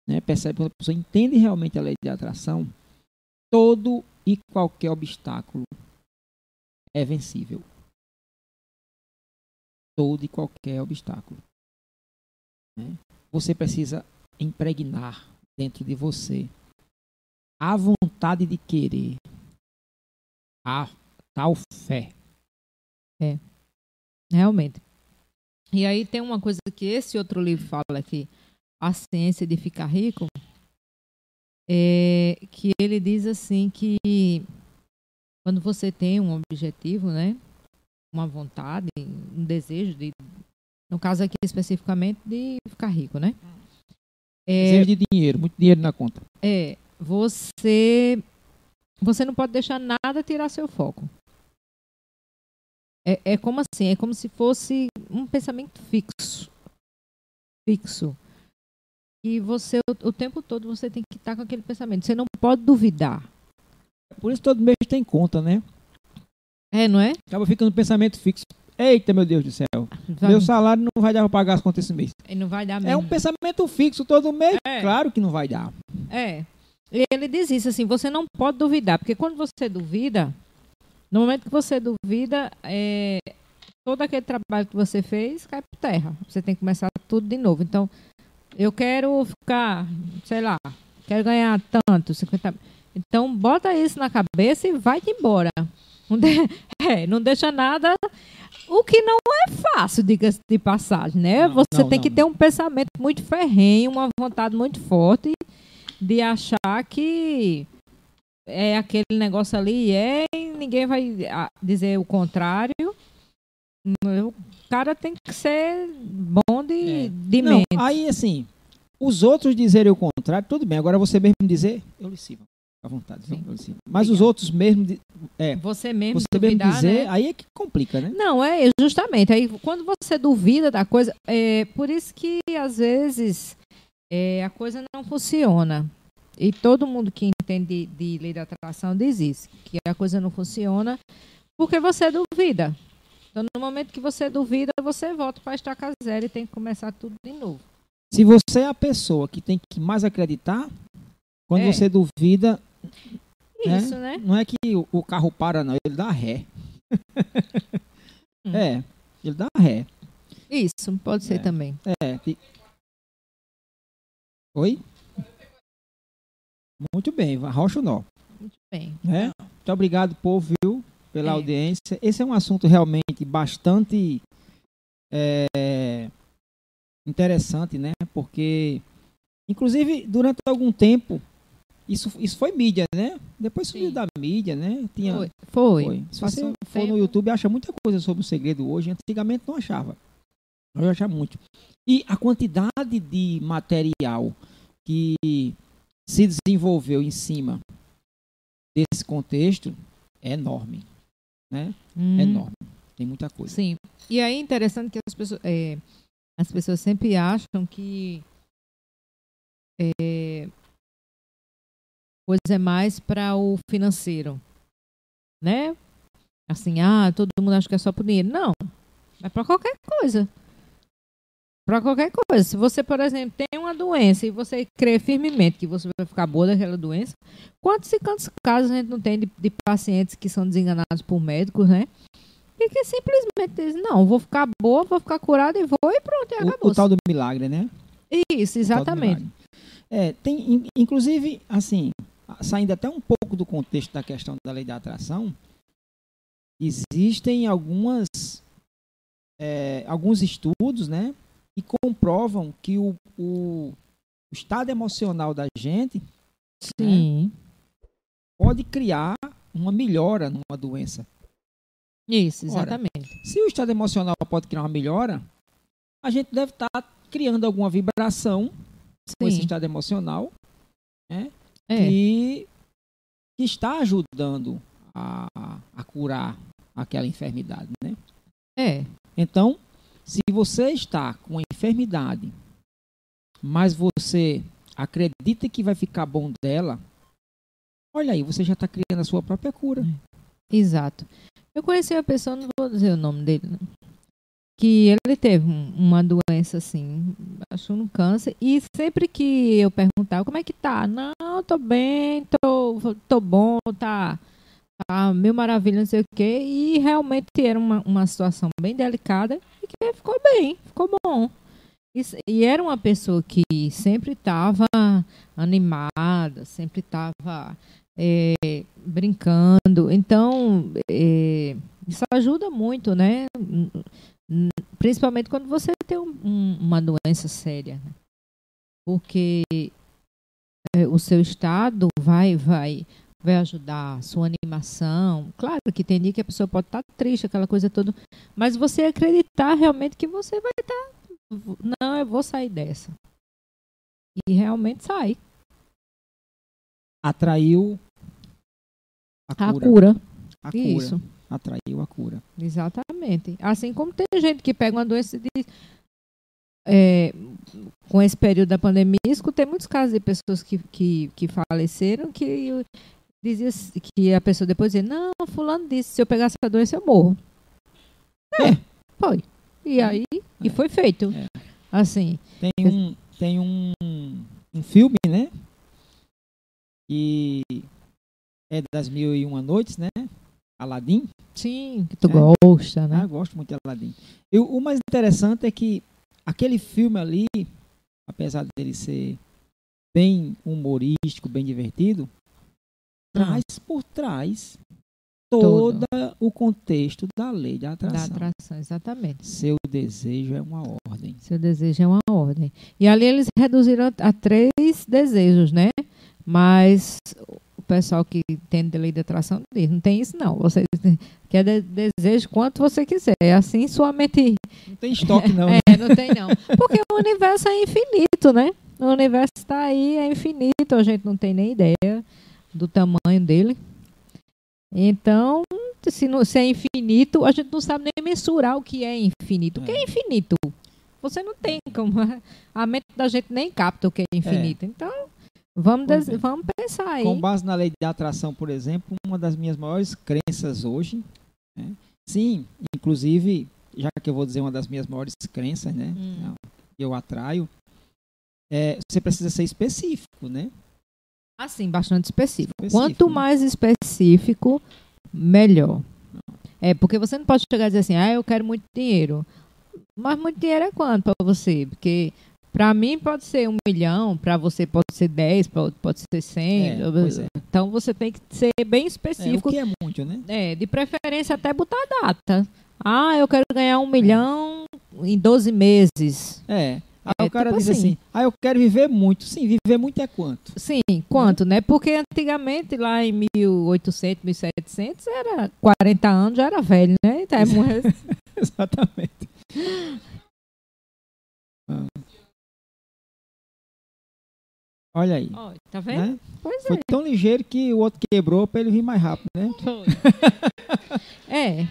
[SPEAKER 1] né, percebe quando a pessoa entende realmente a lei da atração, todo e qualquer obstáculo é vencível. Todo e qualquer obstáculo. né? Você precisa impregnar dentro de você a vontade de querer, a tal fé.
[SPEAKER 2] Realmente. E aí tem uma coisa que esse outro livro fala aqui, A Ciência de Ficar Rico, é que ele diz assim que quando você tem um objetivo, né, uma vontade, um desejo de, no caso aqui especificamente de ficar rico, né? É,
[SPEAKER 1] Desejo de dinheiro, muito dinheiro na conta.
[SPEAKER 2] é, você você não pode deixar nada tirar seu foco. É, é como assim, é como se fosse um pensamento fixo. Fixo. E você, o, o tempo todo, você tem que estar com aquele pensamento. Você não pode duvidar.
[SPEAKER 1] Por isso todo mês tem conta, né?
[SPEAKER 2] É, não é?
[SPEAKER 1] Acaba ficando no pensamento fixo. Eita, meu Deus do céu. Meu salário não vai dar para pagar as contas esse mês.
[SPEAKER 2] e não vai dar
[SPEAKER 1] É
[SPEAKER 2] mesmo.
[SPEAKER 1] um pensamento fixo todo mês.
[SPEAKER 2] É.
[SPEAKER 1] Claro que não vai dar.
[SPEAKER 2] É. E ele diz isso assim, você não pode duvidar, porque quando você duvida, no momento que você duvida, é, todo aquele trabalho que você fez cai por terra. Você tem que começar tudo de novo. Então, eu quero ficar, sei lá, quero ganhar tanto, 50 Então, bota isso na cabeça e vai embora. Não, de- é, não deixa nada. O que não é fácil, diga-se de passagem, né?
[SPEAKER 1] Não,
[SPEAKER 2] Você
[SPEAKER 1] não,
[SPEAKER 2] tem que ter um pensamento muito ferrenho, uma vontade muito forte de achar que é aquele negócio ali é e ninguém vai ah, dizer o contrário. O cara tem que ser bom de,
[SPEAKER 1] É.
[SPEAKER 2] de
[SPEAKER 1] Não,
[SPEAKER 2] mente.
[SPEAKER 1] aí assim, os outros dizerem o contrário, tudo bem. Agora você mesmo dizer, eu lhe sirvo. À vontade?
[SPEAKER 2] Sim.
[SPEAKER 1] Sirvo. Mas os
[SPEAKER 2] Obrigada.
[SPEAKER 1] outros mesmo, é,
[SPEAKER 2] Você mesmo
[SPEAKER 1] você mesmo
[SPEAKER 2] duvidar,
[SPEAKER 1] dizer,
[SPEAKER 2] né?
[SPEAKER 1] aí é que complica, né?
[SPEAKER 2] Não, é justamente. Aí quando você duvida da coisa, é por isso que às vezes é, a coisa não funciona. E todo mundo que entende de, de lei da atração diz isso, que a coisa não funciona porque você duvida. Então, no momento que você duvida, você volta para a estaca zero e tem que começar tudo de novo.
[SPEAKER 1] Se você é a pessoa que tem que mais acreditar, quando
[SPEAKER 2] É.
[SPEAKER 1] você duvida, É?
[SPEAKER 2] Isso, né?
[SPEAKER 1] não é que o, carro para, não, ele dá ré.
[SPEAKER 2] Hum.
[SPEAKER 1] É, ele dá ré.
[SPEAKER 2] Isso, pode ser
[SPEAKER 1] É.
[SPEAKER 2] também.
[SPEAKER 1] É. e- Oi? Muito bem, arrocha o nó.
[SPEAKER 2] Muito bem.
[SPEAKER 1] né? Muito obrigado, povo, viu, pela
[SPEAKER 2] É.
[SPEAKER 1] audiência. Esse é um assunto realmente bastante é, interessante, né? Porque, inclusive, durante algum tempo, Isso, isso foi mídia, né? Depois sumiu
[SPEAKER 2] Sim.
[SPEAKER 1] da mídia, né? Tinha,
[SPEAKER 2] Foi. Foi.
[SPEAKER 1] foi. Se você
[SPEAKER 2] um
[SPEAKER 1] for no. YouTube, acha muita coisa sobre o segredo hoje. Antigamente não achava. Hoje acha muito. E a quantidade de material que se desenvolveu em cima desse contexto é enorme. Né?
[SPEAKER 2] Hum.
[SPEAKER 1] É enorme. Tem muita coisa.
[SPEAKER 2] Sim. E aí é interessante que as pessoas, é, as pessoas sempre acham que é, coisa é mais para o financeiro, né? Assim, ah, todo mundo acha que é só por dinheiro. Não, é para qualquer coisa. Para qualquer coisa. Se você, por exemplo, tem uma doença e você crê firmemente que você vai ficar boa daquela doença, quantos e quantos casos a gente não tem de, de pacientes que são desenganados por médicos, né? E que simplesmente dizem, não, vou ficar boa, vou ficar curada e vou e pronto, e
[SPEAKER 1] O,
[SPEAKER 2] acabou.
[SPEAKER 1] o tal do milagre, né?
[SPEAKER 2] Isso,
[SPEAKER 1] O
[SPEAKER 2] exatamente.
[SPEAKER 1] É, tem, in- inclusive, assim, saindo até um pouco do contexto da questão da lei da atração, existem algumas, é, alguns estudos, né, que comprovam que o, o, estado emocional da gente
[SPEAKER 2] Sim.
[SPEAKER 1] pode criar uma melhora numa doença.
[SPEAKER 2] Isso,
[SPEAKER 1] Ora,
[SPEAKER 2] exatamente.
[SPEAKER 1] Se o estado emocional pode criar uma melhora, a gente deve estar criando alguma vibração com esse
[SPEAKER 2] Sim.
[SPEAKER 1] estado emocional
[SPEAKER 2] É.
[SPEAKER 1] que, que está ajudando a, a curar aquela enfermidade, né?
[SPEAKER 2] É.
[SPEAKER 1] Então, se você está com uma enfermidade, mas você acredita que vai ficar bom dela, olha aí, você já está criando a sua própria cura.
[SPEAKER 2] Exato. Eu conheci uma pessoa, não vou dizer o nome dele, que ele teve um- uma doença assim, acho um câncer, e sempre que eu perguntava como é que tá, não, tô bem, tô, tô bom, tá, tá mil maravilha, não sei o quê, e realmente era uma, uma situação bem delicada e que ficou bem, ficou bom. E, e era uma pessoa que sempre estava animada, sempre estava é, brincando. Então, é, isso ajuda muito, né? Principalmente quando você tem um- um- uma doença séria. né? Porque é, o seu estado vai, vai, vai ajudar a sua animação. Claro que tem dia que a pessoa pode estar triste, aquela coisa toda. Mas você acreditar realmente que você vai estar. Não, eu vou sair dessa. E realmente sai.
[SPEAKER 1] Atraiu a
[SPEAKER 2] A
[SPEAKER 1] cura.
[SPEAKER 2] cura.
[SPEAKER 1] A cura.
[SPEAKER 2] Isso.
[SPEAKER 1] Atraiu a cura.
[SPEAKER 2] Exatamente. Assim como tem gente que pega uma doença e diz. é, com esse período da pandemia, escutei muitos casos de pessoas que, que, que faleceram que dizia que a pessoa depois dizia, não, fulano disse, se eu pegar essa doença eu morro. É, foi. E aí, e foi feito.
[SPEAKER 1] É.
[SPEAKER 2] Assim,
[SPEAKER 1] Tem um, tem um, um filme, né? Que é das Mil e Uma Noites, né? Aladdin.
[SPEAKER 2] sim, que tu
[SPEAKER 1] É.
[SPEAKER 2] gosta,
[SPEAKER 1] Ah,
[SPEAKER 2] né?
[SPEAKER 1] eu gosto muito de Aladdin. Eu, o mais interessante é que aquele filme ali, apesar dele ser bem humorístico, bem divertido,
[SPEAKER 2] Ah.
[SPEAKER 1] traz por trás
[SPEAKER 2] Todo.
[SPEAKER 1] todo o contexto da lei da
[SPEAKER 2] Da
[SPEAKER 1] atração.
[SPEAKER 2] atração, exatamente.
[SPEAKER 1] Seu desejo é uma ordem.
[SPEAKER 2] Seu desejo é uma ordem. E ali eles reduziram a, três desejos, né? Mas pessoal que de lei de atração diz, não tem isso não. Você quer de, desejo quanto você quiser. É assim sua mente...
[SPEAKER 1] Não tem estoque, não. né?
[SPEAKER 2] É, não tem não. Porque o universo é infinito, né? O universo está aí, é infinito. A gente não tem nem ideia do tamanho dele. Então, se, não, se é infinito, a gente não sabe nem mensurar o que é infinito. O que é
[SPEAKER 1] É.
[SPEAKER 2] infinito? Você não tem como. A mente da gente nem capta o que é infinito. Então, vamos, des-
[SPEAKER 1] é.
[SPEAKER 2] vamos pensar aí.
[SPEAKER 1] Com base na lei da atração, por exemplo, uma das minhas maiores crenças hoje, né? sim, inclusive, já que eu vou dizer uma das minhas maiores crenças, né?
[SPEAKER 2] Hum.
[SPEAKER 1] Eu atraio, é, você precisa ser específico, né?
[SPEAKER 2] Assim, bastante específico.
[SPEAKER 1] Específico,
[SPEAKER 2] Quanto
[SPEAKER 1] né?
[SPEAKER 2] mais específico, melhor. É, porque você não pode chegar e dizer assim, ah, eu quero muito dinheiro. Mas muito dinheiro é quanto para você? Porque para mim pode ser um milhão, para você pode ser 10, pra outro pode ser 100.
[SPEAKER 1] É, é.
[SPEAKER 2] Então você tem que ser bem
[SPEAKER 1] É, o
[SPEAKER 2] específico.
[SPEAKER 1] que é muito, né?
[SPEAKER 2] É, de preferência até botar a data. Ah, eu quero ganhar um milhão em 12 meses.
[SPEAKER 1] É. Aí o cara
[SPEAKER 2] tipo
[SPEAKER 1] diz assim, ah, eu quero viver muito. Sim, viver muito é quanto?
[SPEAKER 2] Sim, quanto, né? Porque antigamente, lá em 1800, 1700, era 40 anos, já era velho, né? Então é muito...
[SPEAKER 1] Exatamente. Olha aí.
[SPEAKER 2] Ó, tá vendo?
[SPEAKER 1] Né?
[SPEAKER 2] Pois
[SPEAKER 1] Foi
[SPEAKER 2] é.
[SPEAKER 1] tão ligeiro que o outro quebrou para ele vir mais rápido, né?
[SPEAKER 2] É,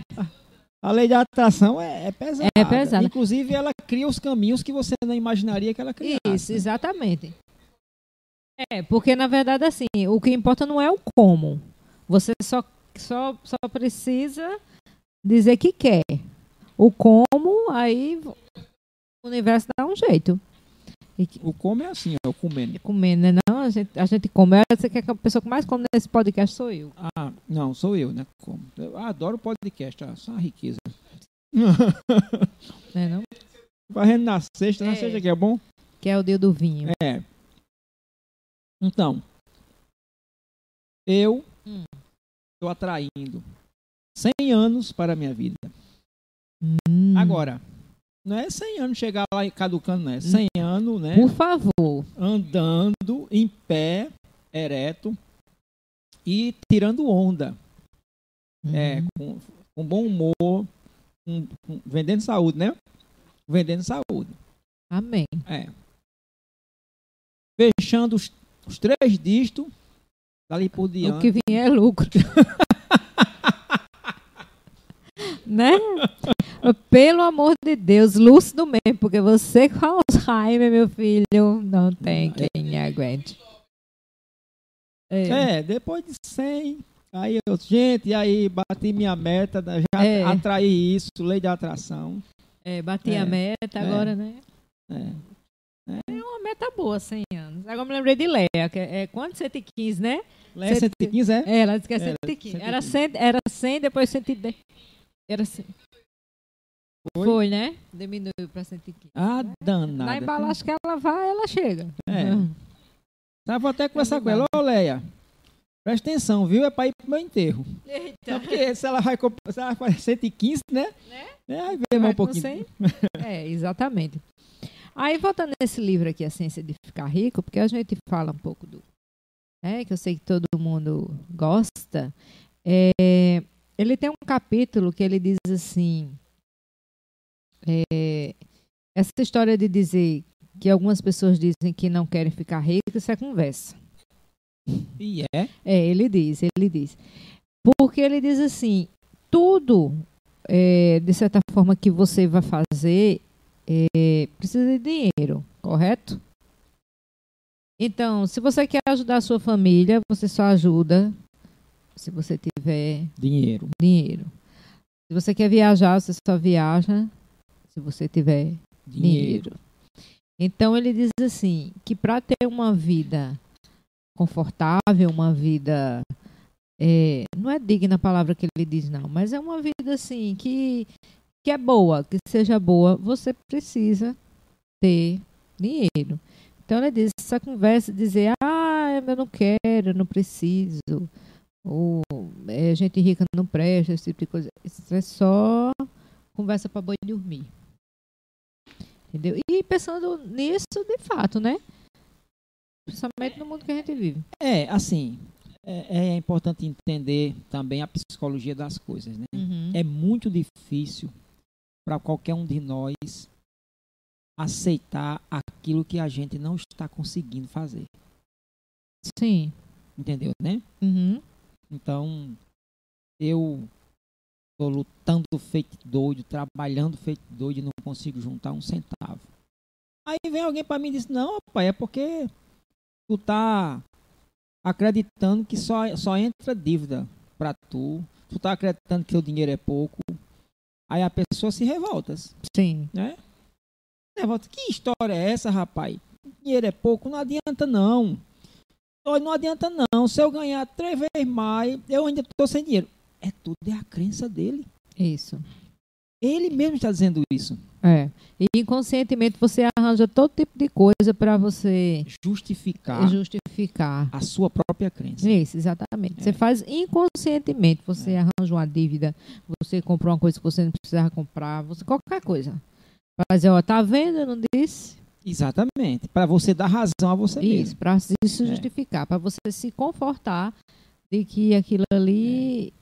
[SPEAKER 1] A lei da atração é, é pesada.
[SPEAKER 2] É pesada.
[SPEAKER 1] Inclusive, ela cria os caminhos que você não imaginaria que ela criasse.
[SPEAKER 2] Isso, exatamente. É, porque na verdade, assim, o que importa não é o como. Você só, só, só precisa dizer que quer. O como, aí o universo dá um jeito. Que-
[SPEAKER 1] O como é assim, ó, o comendo.
[SPEAKER 2] comendo, né? Não, a gente, a gente come. Você quer que a pessoa que mais come nesse podcast sou eu.
[SPEAKER 1] Ah, não, sou eu, né? Como. Eu adoro podcast, ah, só uma riqueza.
[SPEAKER 2] Né, não?
[SPEAKER 1] Varrendo na sexta, na
[SPEAKER 2] É.
[SPEAKER 1] sexta que é bom?
[SPEAKER 2] Que é o dia do vinho.
[SPEAKER 1] É. Então, eu
[SPEAKER 2] Hum.
[SPEAKER 1] estou atraindo 100 anos para a minha vida.
[SPEAKER 2] Hum.
[SPEAKER 1] Agora, não é 100 anos chegar lá e caducando, não é 100 anos, né?
[SPEAKER 2] Por favor.
[SPEAKER 1] Andando em pé, ereto e tirando onda. É,
[SPEAKER 2] Hum.
[SPEAKER 1] com, com bom humor, com- com- vendendo saúde, né? Vendendo saúde.
[SPEAKER 2] Amém.
[SPEAKER 1] É. Fechando os, os três dígitos, dali por
[SPEAKER 2] O
[SPEAKER 1] diante.
[SPEAKER 2] que vier é lucro. né? Pelo amor de Deus, lúcido mesmo, porque você com Alzheimer, meu filho, não tem quem aguente. É.
[SPEAKER 1] É, depois de 100, aí eu, gente, aí bati minha meta, já
[SPEAKER 2] É.
[SPEAKER 1] atraí isso, lei da atração.
[SPEAKER 2] É, bati
[SPEAKER 1] É.
[SPEAKER 2] a meta agora, né?
[SPEAKER 1] É.
[SPEAKER 2] É uma meta boa, 100 anos. Agora me lembrei de Leia, que é, é quanto? 115, né?
[SPEAKER 1] Lé 115, é?
[SPEAKER 2] É, ela disse que é
[SPEAKER 1] Era
[SPEAKER 2] 115.
[SPEAKER 1] 115.
[SPEAKER 2] Era 100, era 100 depois 110. Era 100.
[SPEAKER 1] Foi?
[SPEAKER 2] Foi, né? Diminuiu para 115.
[SPEAKER 1] Ah,
[SPEAKER 2] Na
[SPEAKER 1] danada.
[SPEAKER 2] embalagem que ela vai, ela chega.
[SPEAKER 1] É.
[SPEAKER 2] Uhum.
[SPEAKER 1] Tá, vou até conversar
[SPEAKER 2] É
[SPEAKER 1] com ela. Ô, Leia, presta atenção, viu? É pra ir pro meu enterro.
[SPEAKER 2] Eita.
[SPEAKER 1] Não, porque se ela vai comp- se ela faz 115, né?
[SPEAKER 2] Né?
[SPEAKER 1] É, aí vê mais um pouquinho.
[SPEAKER 2] 100? É, exatamente. Aí, voltando nesse livro aqui, A Ciência de Ficar Rico, porque a gente fala um pouco do. Né, que eu sei que todo mundo gosta. é, ele tem um capítulo que ele diz assim. É, essa história de dizer que algumas pessoas dizem que não querem ficar ricos, isso é conversa.
[SPEAKER 1] E é.
[SPEAKER 2] É, ele diz, ele diz. Porque ele diz assim, tudo, é, de certa forma, que você vai fazer, é, precisa de dinheiro, correto? Então, se você quer ajudar a sua família, você só ajuda se você tiver
[SPEAKER 1] Dinheiro.
[SPEAKER 2] dinheiro. Se você quer viajar, você só viaja se você tiver
[SPEAKER 1] Dinheiro.
[SPEAKER 2] dinheiro. Então ele diz assim que para ter uma vida confortável, uma vida é, não é digna a palavra que ele diz não, mas é uma vida assim que que é boa, que seja boa, você precisa ter dinheiro. Então ele diz essa conversa, dizer ah eu não quero, eu não preciso, ou é, gente rica não presta, esse tipo de coisa. Isso é só conversa para boi dormir. Entendeu? E pensando nisso de fato, né? Principalmente no mundo que a gente vive.
[SPEAKER 1] É, assim, é, é importante entender também a psicologia das coisas, né? É muito difícil para qualquer um de nós aceitar aquilo que a gente não está conseguindo fazer.
[SPEAKER 2] Sim.
[SPEAKER 1] Entendeu, né?
[SPEAKER 2] Uhum.
[SPEAKER 1] Então, eu tô lutando feito doido, trabalhando feito doido e não consigo juntar um centavo. Aí vem alguém para mim e diz: Não, pai, é porque tu tá acreditando que só, só entra dívida para tu. Tu tá acreditando que teu dinheiro é pouco. Aí a pessoa se revolta,
[SPEAKER 2] Sim.
[SPEAKER 1] né? Revolta. Que história é essa, rapaz? Dinheiro é pouco, não adianta não. Não adianta não. Se eu ganhar três vezes mais, eu ainda estou sem dinheiro. É tudo é a crença dele.
[SPEAKER 2] Isso.
[SPEAKER 1] Ele mesmo está dizendo isso.
[SPEAKER 2] É. E inconscientemente você arranja todo tipo de coisa para você
[SPEAKER 1] Justificar
[SPEAKER 2] justificar.
[SPEAKER 1] a sua própria crença.
[SPEAKER 2] Isso, exatamente.
[SPEAKER 1] É.
[SPEAKER 2] Você faz inconscientemente. Você arranja uma dívida, você comprou uma coisa que você não precisava comprar, você qualquer coisa. Fazer, ó, tá vendo? Eu não disse?
[SPEAKER 1] Exatamente. Para você dar razão a você
[SPEAKER 2] Isso,
[SPEAKER 1] mesmo.
[SPEAKER 2] para se
[SPEAKER 1] É.
[SPEAKER 2] justificar, para você se confortar de que aquilo ali é,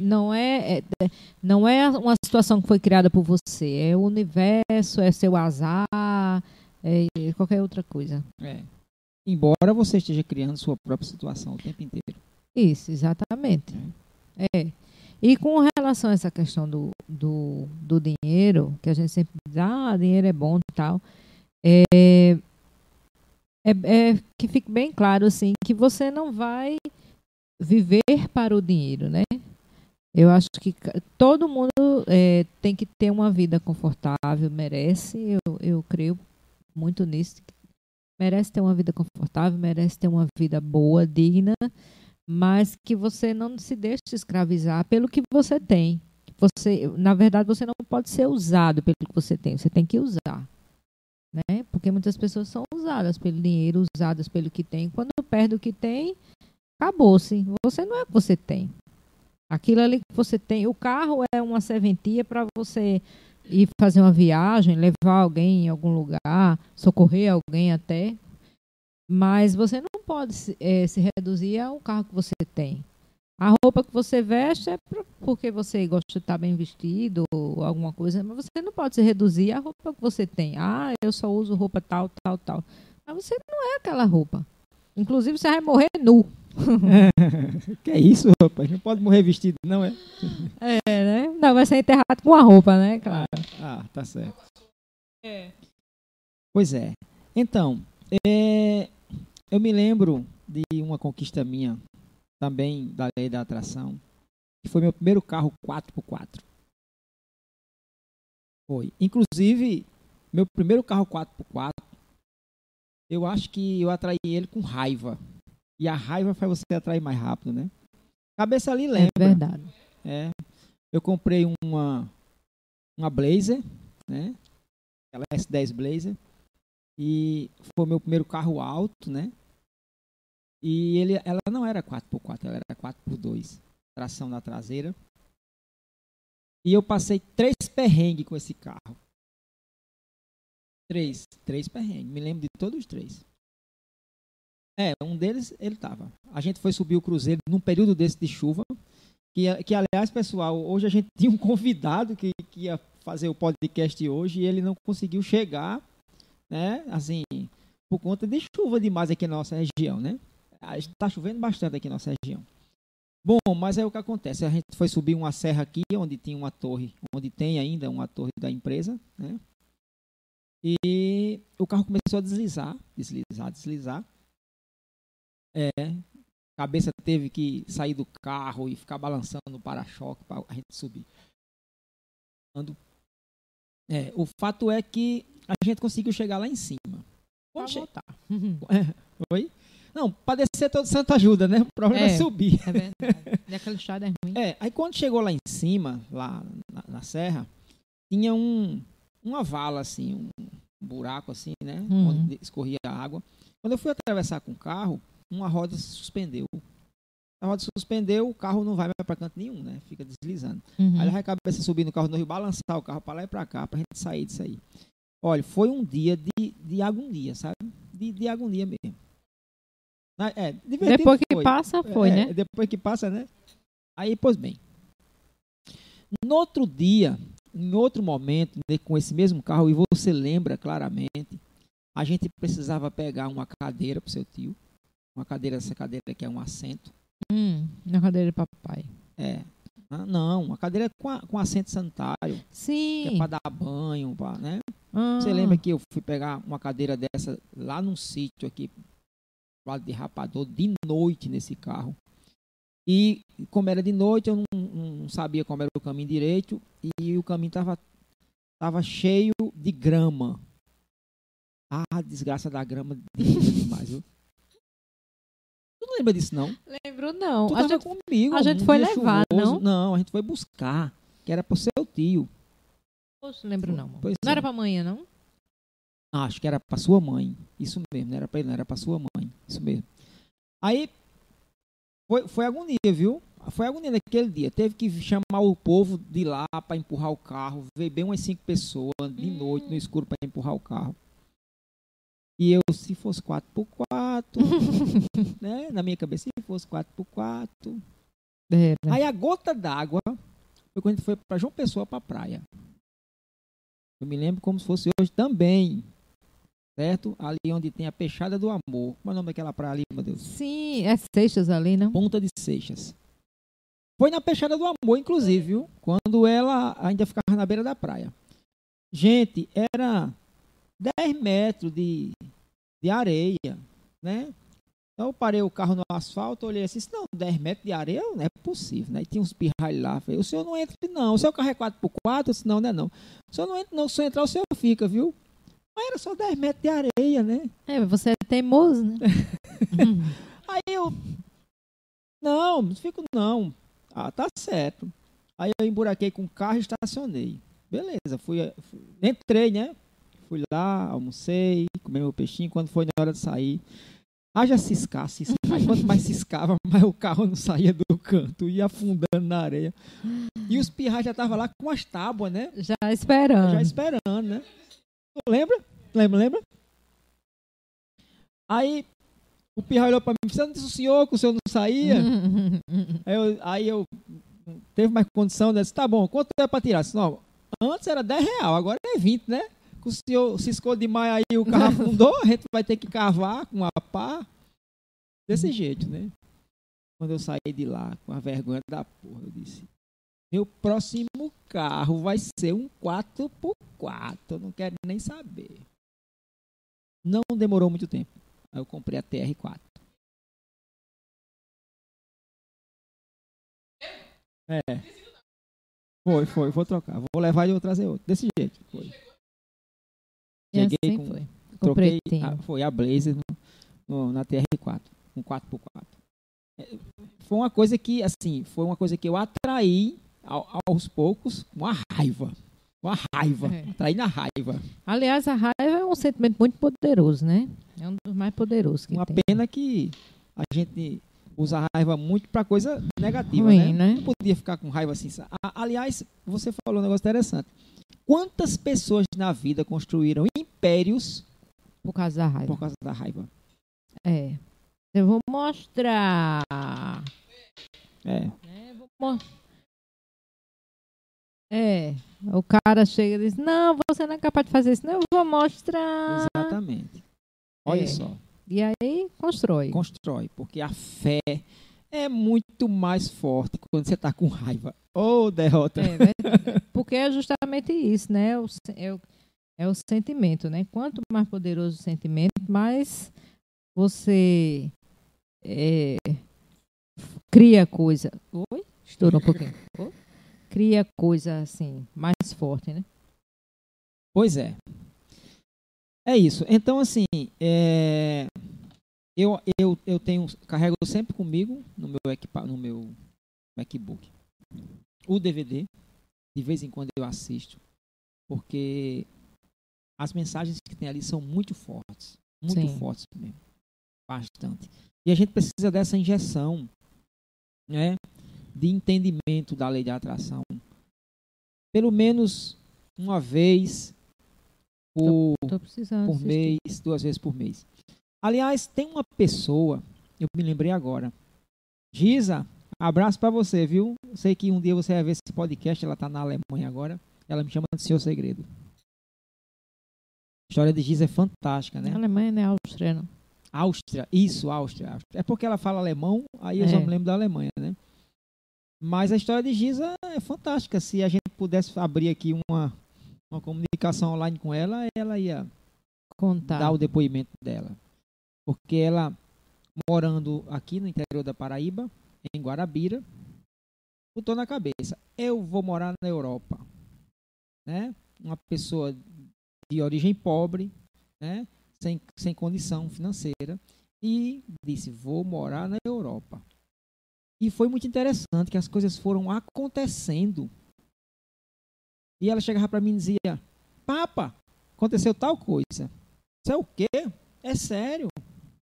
[SPEAKER 2] não é, é- é- não é uma situação que foi criada por você, é o universo, é seu azar, é qualquer outra coisa.
[SPEAKER 1] É. Embora você esteja criando sua própria situação o tempo inteiro.
[SPEAKER 2] Isso, exatamente. É. E com relação a essa questão do, do, do dinheiro, que a gente sempre diz, ah, dinheiro é bom e tal, é, é, é que fique bem claro, assim, que você não vai viver para o dinheiro, né? Eu acho que todo mundo é, tem que ter uma vida confortável, merece, eu, eu creio muito nisso, merece ter uma vida confortável, merece ter uma vida boa, digna, mas que você não se deixe escravizar pelo que você tem. Você, na verdade, você não pode ser usado pelo que você tem, você tem que usar. Né? Porque muitas pessoas são usadas pelo dinheiro, usadas pelo que tem. Quando perde o que tem, acabou-se. Você não é o que você tem. Aquilo ali que você tem, o carro é uma serventia para você ir fazer uma viagem, levar alguém em algum lugar, socorrer alguém até. Mas você não pode se, eh, se reduzir ao carro que você tem. A roupa que você veste é porque você gosta de estar bem vestido ou alguma coisa, mas você não pode se reduzir à roupa que você tem. Ah, eu só uso roupa tal, tal, tal. Mas você não é aquela roupa. Inclusive, você vai morrer nu.
[SPEAKER 1] que é isso, rapaz? Não pode morrer vestido, não é?
[SPEAKER 2] É, né? Não, vai ser enterrado com a roupa, né? Claro.
[SPEAKER 1] Ah, tá certo. Pois é. Então, é, eu me lembro de uma conquista minha, também da lei da atração, que foi meu primeiro carro 4x4. Foi. Inclusive, meu primeiro carro 4x4, eu acho que eu atraí ele com raiva. E a raiva faz você atrair mais rápido, né? Cabeça ali
[SPEAKER 2] É
[SPEAKER 1] lembra.
[SPEAKER 2] verdade.
[SPEAKER 1] É. Eu comprei uma uma Blazer, né? Aquela S10 Blazer. E foi meu primeiro carro alto, né? E ele, ela não era 4x4, ela era 4x2. Tração na traseira. E eu passei três perrengues com esse carro. Três. Três perrengues. Me lembro de todos os três. É, um deles ele tava. A gente foi subir o cruzeiro num período desse de chuva. Que, que aliás, pessoal, hoje a gente tinha um convidado que, que ia fazer o podcast hoje e ele não conseguiu chegar, né? Assim, por conta de chuva demais aqui na nossa região, né? Está chovendo bastante aqui na nossa região. Bom, mas é o que acontece. A gente foi subir uma serra aqui, onde tinha uma torre, onde tem ainda uma torre da empresa, né? E o carro começou a deslizar, deslizar, deslizar. É, a cabeça teve que sair do carro e ficar balançando o para-choque para a gente subir. É, o fato é que a gente conseguiu chegar lá em cima. Quando che-
[SPEAKER 2] voltar.
[SPEAKER 1] Oi? Não, para descer todo santo ajuda, né? O problema é,
[SPEAKER 2] É.
[SPEAKER 1] subir.
[SPEAKER 2] É verdade. E aquela estrada é ruim.
[SPEAKER 1] É, aí quando chegou lá em cima, lá na, na serra, tinha um, uma vala assim, um buraco assim, né?
[SPEAKER 2] Uhum.
[SPEAKER 1] Onde escorria a água. Quando eu fui atravessar com o carro, uma roda se suspendeu. A roda se suspendeu, o carro não vai mais para canto nenhum, né? Fica deslizando.
[SPEAKER 2] Uhum.
[SPEAKER 1] Aí ele vai a cabeça subir no carro no rio, balançar o carro para lá e para cá, pra gente sair disso aí. Olha, foi um dia de, de agonia, sabe? De, de agonia mesmo. É,
[SPEAKER 2] Depois que
[SPEAKER 1] foi.
[SPEAKER 2] passa, foi,
[SPEAKER 1] É,
[SPEAKER 2] né?
[SPEAKER 1] Depois que passa, né? Aí, pois bem. No outro dia, em outro momento, né, com esse mesmo carro, e você lembra claramente, a gente precisava pegar uma cadeira para seu tio. Uma cadeira, essa cadeira que é um assento.
[SPEAKER 2] Hum, na cadeira de papai.
[SPEAKER 1] É. Ah, Não, uma cadeira com, a- com assento sanitário, que
[SPEAKER 2] Sim.
[SPEAKER 1] é para dar banho, pra, né?
[SPEAKER 2] Ah,
[SPEAKER 1] Você lembra que eu fui pegar uma cadeira dessa lá num sítio aqui, lá de Rapador, de noite nesse carro. E como era de noite, eu não, não sabia como era o caminho direito e o caminho tava, tava cheio de grama. Ah, a desgraça da grama não lembra disso, não?
[SPEAKER 2] Lembro não.
[SPEAKER 1] Tu
[SPEAKER 2] A gente,
[SPEAKER 1] comigo.
[SPEAKER 2] a gente foi levar,
[SPEAKER 1] chuvoso.
[SPEAKER 2] não?
[SPEAKER 1] Não, a gente foi buscar, que era pro seu tio.
[SPEAKER 2] Poxa, lembro não.
[SPEAKER 1] Pois
[SPEAKER 2] não
[SPEAKER 1] é.
[SPEAKER 2] era pra amanhã, não?
[SPEAKER 1] Acho que era pra sua mãe. Isso mesmo, não era pra ele, não era pra sua mãe. Isso mesmo. Aí foi, foi agonia, viu? Foi agonia naquele dia. Teve que chamar o povo de lá pra empurrar o carro. Veio bem umas cinco pessoas de
[SPEAKER 2] Hum.
[SPEAKER 1] noite no escuro pra empurrar o carro. E eu, se fosse 4x4, né? Na minha cabeça, se fosse 4x4.
[SPEAKER 2] Era.
[SPEAKER 1] Aí a gota d'água foi quando a gente foi para João Pessoa para praia. Eu me lembro como se fosse hoje também. Certo? Ali onde tem a Peixada do Amor. Como é o nome daquela praia ali, meu Deus?
[SPEAKER 2] Sim, é Seixas ali, não?
[SPEAKER 1] Ponta de Seixas. Foi na Peixada do Amor, inclusive, viu? Quando ela ainda ficava na beira da praia. Gente, era 10 metros de, de areia, né? Então eu parei o carro no asfalto, olhei assim, não, 10 metros de areia não é possível, né? E tinha uns pirralhos lá. Falei, o senhor não entra, não. O seu carro é 4x4? Eu disse, não, não é não. O senhor não entra, não. Se o senhor entrar, o senhor fica, viu? Mas era só 10 metros de areia, né?
[SPEAKER 2] É, você é teimoso, né?
[SPEAKER 1] Aí eu, não, não fico não. Ah, tá certo. Aí eu emburaquei com o carro e estacionei. Beleza, fui, fui, entrei, né? Fui lá, almocei, comi meu peixinho. Quando foi na hora de sair, haja ciscar, ciscar. Quanto mais ciscava, mais o carro não saía do canto, ia afundando na areia. E os pirrais já estavam lá com as tábuas, né?
[SPEAKER 2] Já esperando.
[SPEAKER 1] Já esperando, né? Lembra? Lembra, lembra? Aí o pirra olhou pra mim, você não disse o senhor que o senhor não saía? aí, eu, aí eu teve mais condição, disse, tá bom, quanto é pra tirar? Disse, não, antes era 10 real, agora é 20, né? Que o senhor ciscou demais aí, o carro afundou, a gente vai ter que cavar com a pá. Desse jeito, né? Quando eu saí de lá, com a vergonha da porra, eu disse, meu próximo carro vai ser um 4x4, eu não quero nem saber. Não demorou muito tempo. Aí eu comprei a TR4. É. Foi, foi, vou trocar. Vou levar e vou trazer outro. Desse jeito. Foi. Cheguei
[SPEAKER 2] assim
[SPEAKER 1] com.
[SPEAKER 2] foi.
[SPEAKER 1] Troquei. a- foi a Blazer no- no- na TR4. Um 4x4. É, Foi uma coisa que, assim, foi uma coisa que eu atraí ao- aos poucos com a raiva. Com a raiva.
[SPEAKER 2] É.
[SPEAKER 1] Atraí na raiva.
[SPEAKER 2] Aliás, a raiva é um sentimento muito poderoso, né? É um dos mais poderosos que
[SPEAKER 1] Uma
[SPEAKER 2] tem.
[SPEAKER 1] pena que a gente usa a raiva muito para coisa negativa,
[SPEAKER 2] Ruim,
[SPEAKER 1] né?
[SPEAKER 2] né?
[SPEAKER 1] Não podia ficar com raiva assim. Aliás, você falou um negócio interessante. Quantas pessoas na vida construíram impérios
[SPEAKER 2] Por causa da raiva.
[SPEAKER 1] por causa da raiva?
[SPEAKER 2] É. Eu vou mostrar.
[SPEAKER 1] É.
[SPEAKER 2] É, vou É, o cara chega e diz: Não, você não é capaz de fazer isso, não, eu vou mostrar.
[SPEAKER 1] Exatamente. Olha
[SPEAKER 2] É.
[SPEAKER 1] só.
[SPEAKER 2] E aí constrói.
[SPEAKER 1] Constrói. Porque a fé é muito mais forte quando você está com raiva. Ou derrota.
[SPEAKER 2] É. Porque é justamente isso, né? O, se- é, o, sentimento, né? Quanto mais poderoso o sentimento, mais você é, cria coisa. Oi? Estourou um pouquinho. Oi? Cria coisa assim, mais forte, né?
[SPEAKER 1] Pois é. É isso. Então, assim, é, eu, eu, eu tenho, carrego sempre comigo no meu, equipa, no meu MacBook o DVD. De vez em quando eu assisto, porque as mensagens que tem ali são muito fortes. Muito
[SPEAKER 2] Sim.
[SPEAKER 1] fortes mesmo. Bastante. E a gente precisa dessa injeção né, de entendimento da lei de atração. Pelo menos uma vez por,
[SPEAKER 2] Tô precisando.
[SPEAKER 1] por
[SPEAKER 2] assistir.
[SPEAKER 1] mês, duas vezes por mês. Aliás, tem uma pessoa, eu me lembrei agora. Giza, abraço pra você, viu? Sei que um dia você vai ver esse podcast, ela tá na Alemanha agora. Ela me chama de Seu Segredo. História de Giza é fantástica, né?
[SPEAKER 2] Alemanha não é Áustria, não.
[SPEAKER 1] Áustria, isso, Áustria, Áustria. É porque ela fala alemão, aí eu só
[SPEAKER 2] É.
[SPEAKER 1] me lembro da Alemanha, né? Mas a história de Giza é fantástica. Se a gente pudesse abrir aqui uma, uma comunicação online com ela, ela ia
[SPEAKER 2] Contar.
[SPEAKER 1] dar o depoimento dela. Porque ela, morando aqui no interior da Paraíba, em Guarabira, botou na cabeça: eu vou morar na Europa. Né? Uma pessoa de origem pobre, né? sem, sem condição financeira, e disse: vou morar na Europa. E foi muito interessante que as coisas foram acontecendo. E ela chegava para mim e dizia: Papa, aconteceu tal coisa. Isso é o quê? É sério.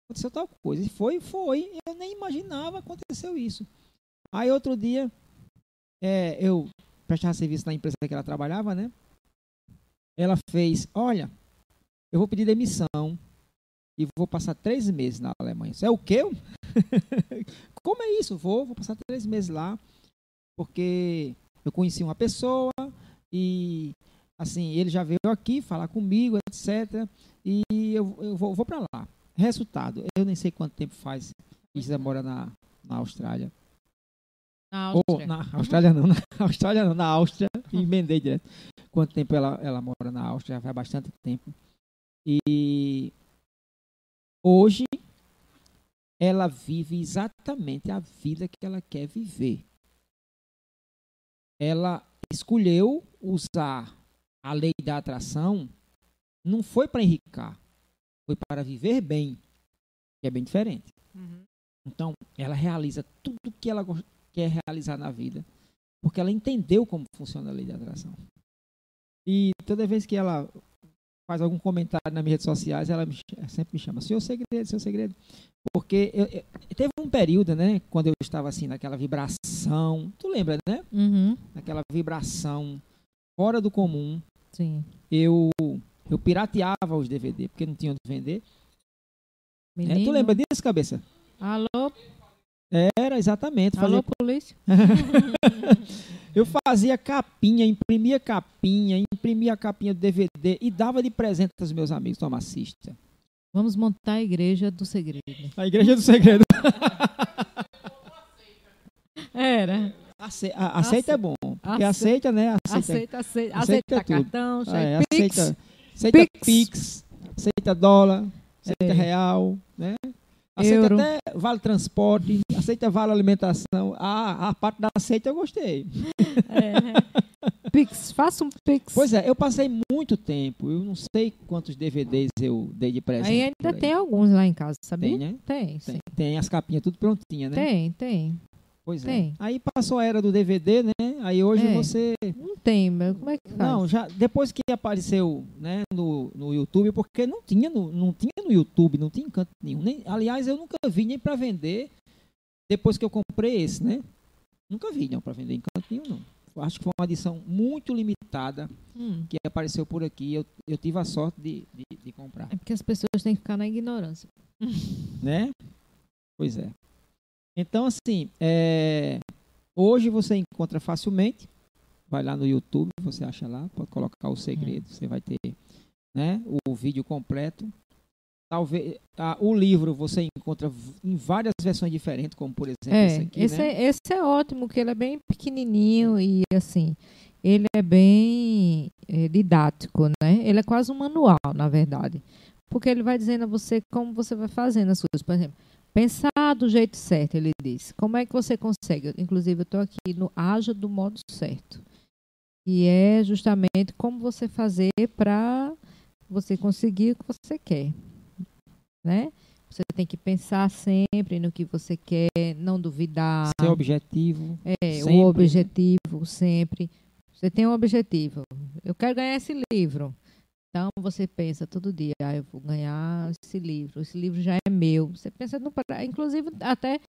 [SPEAKER 1] Aconteceu tal coisa. E foi, foi. Eu nem imaginava aconteceu isso. Aí outro dia, é, eu prestava serviço na empresa que ela trabalhava, né? Ela fez, olha, eu vou pedir demissão. e vou passar três meses na Alemanha. Isso é o quê? Como é isso? Vou, vou passar três meses lá, porque eu conheci uma pessoa e assim ele já veio aqui falar comigo, etc. E eu, eu vou, vou para lá. Resultado, eu nem sei quanto tempo faz que Isa mora na, na Austrália.
[SPEAKER 2] Na
[SPEAKER 1] Ou,
[SPEAKER 2] Áustria.
[SPEAKER 1] na Austrália não, na Austrália não, na Áustria, emendei direto. Quanto tempo ela, ela mora na Áustria? Já faz bastante tempo. E hoje ela vive exatamente a vida que ela quer viver. Ela escolheu usar a lei da atração, não foi para enricar, foi para viver bem, que é bem diferente.
[SPEAKER 2] Uhum.
[SPEAKER 1] Então, ela realiza tudo que ela quer realizar na vida, porque ela entendeu como funciona a lei da atração. E toda vez que ela faz algum comentário nas minhas redes sociais, ela me ch- sempre me chama, seu segredo, seu segredo. Porque eu- eu- teve um período, né, quando eu estava assim, naquela vibração, tu lembra, né?
[SPEAKER 2] Uhum.
[SPEAKER 1] Naquela vibração fora do comum,
[SPEAKER 2] Sim.
[SPEAKER 1] eu eu pirateava os DVD, porque não tinha onde vender.
[SPEAKER 2] Menino.
[SPEAKER 1] tu lembra disso, cabeça?
[SPEAKER 2] Alô,
[SPEAKER 1] Era, exatamente.
[SPEAKER 2] alô,
[SPEAKER 1] Fazia
[SPEAKER 2] polícia?
[SPEAKER 1] Eu fazia capinha, imprimia capinha, imprimia capinha do DVD e dava de presente aos meus amigos. Toma, assista.
[SPEAKER 2] Vamos montar a igreja do segredo.
[SPEAKER 1] A Igreja do Segredo.
[SPEAKER 2] Era.
[SPEAKER 1] Ace- a- aceita é bom. Porque
[SPEAKER 2] Aceita.
[SPEAKER 1] aceita, né? Aceita.
[SPEAKER 2] Aceita, aceita,
[SPEAKER 1] Aceita
[SPEAKER 2] aceita, cartão,
[SPEAKER 1] é,
[SPEAKER 2] Pix.
[SPEAKER 1] aceita, aceita
[SPEAKER 2] Pix.
[SPEAKER 1] Pix. aceita dólar, aceita
[SPEAKER 2] É.
[SPEAKER 1] real, né? Aceita
[SPEAKER 2] Euro.
[SPEAKER 1] até vale transporte, aceita vale alimentação. Ah, a parte da aceita eu gostei.
[SPEAKER 2] É. Pix, faça um Pix.
[SPEAKER 1] Pois é, eu passei muito tempo. Eu não sei quantos DVDs eu dei de presente.
[SPEAKER 2] Aí ainda tem alguns lá em casa, sabia?
[SPEAKER 1] Tem, né?
[SPEAKER 2] Tem, sim.
[SPEAKER 1] Tem, tem as capinhas tudo prontinha, né?
[SPEAKER 2] Tem, tem.
[SPEAKER 1] Pois é.
[SPEAKER 2] Tem.
[SPEAKER 1] Aí passou a era do DVD, né? Aí hoje
[SPEAKER 2] É.
[SPEAKER 1] você.
[SPEAKER 2] Não tem, mas como é que faz?
[SPEAKER 1] Não, já depois que apareceu, né, no, no YouTube, porque não tinha no, não tinha no YouTube, não tinha em canto nenhum. Nem, aliás, eu nunca vi nem para vender depois que eu comprei esse, né? Nunca vi não para vender em canto nenhum, não. Eu Acho que foi uma edição muito limitada
[SPEAKER 2] Hum.
[SPEAKER 1] que apareceu por aqui. Eu, eu tive a sorte de, de, de comprar,
[SPEAKER 2] É porque as pessoas têm que ficar na ignorância.
[SPEAKER 1] né? Pois é. Então, assim, é, hoje você encontra facilmente. Vai lá no YouTube, você acha lá, pode colocar o segredo, você vai ter né, o vídeo completo. Talvez ah, o livro você encontra em várias versões diferentes, como por exemplo
[SPEAKER 2] É,
[SPEAKER 1] esse aqui,
[SPEAKER 2] esse,
[SPEAKER 1] né?
[SPEAKER 2] é, esse é ótimo, que ele é bem pequenininho e assim, ele é bem é, didático, né? Ele é quase um manual, na verdade. Porque ele vai dizendo a você como você vai fazendo as coisas. Por exemplo, pensar do jeito certo, ele diz. Como é que você consegue? Inclusive, eu estou aqui no Haja do modo certo. E é justamente como você fazer para você conseguir o que você quer. Né? Você tem que pensar sempre no que você quer, não duvidar.
[SPEAKER 1] Seu objetivo.
[SPEAKER 2] É,
[SPEAKER 1] sempre,
[SPEAKER 2] o objetivo sempre. Você tem um objetivo. Eu quero ganhar esse livro. Então você pensa todo dia, ah, eu vou ganhar esse livro. Esse livro já é meu. Você pensa no inclusive até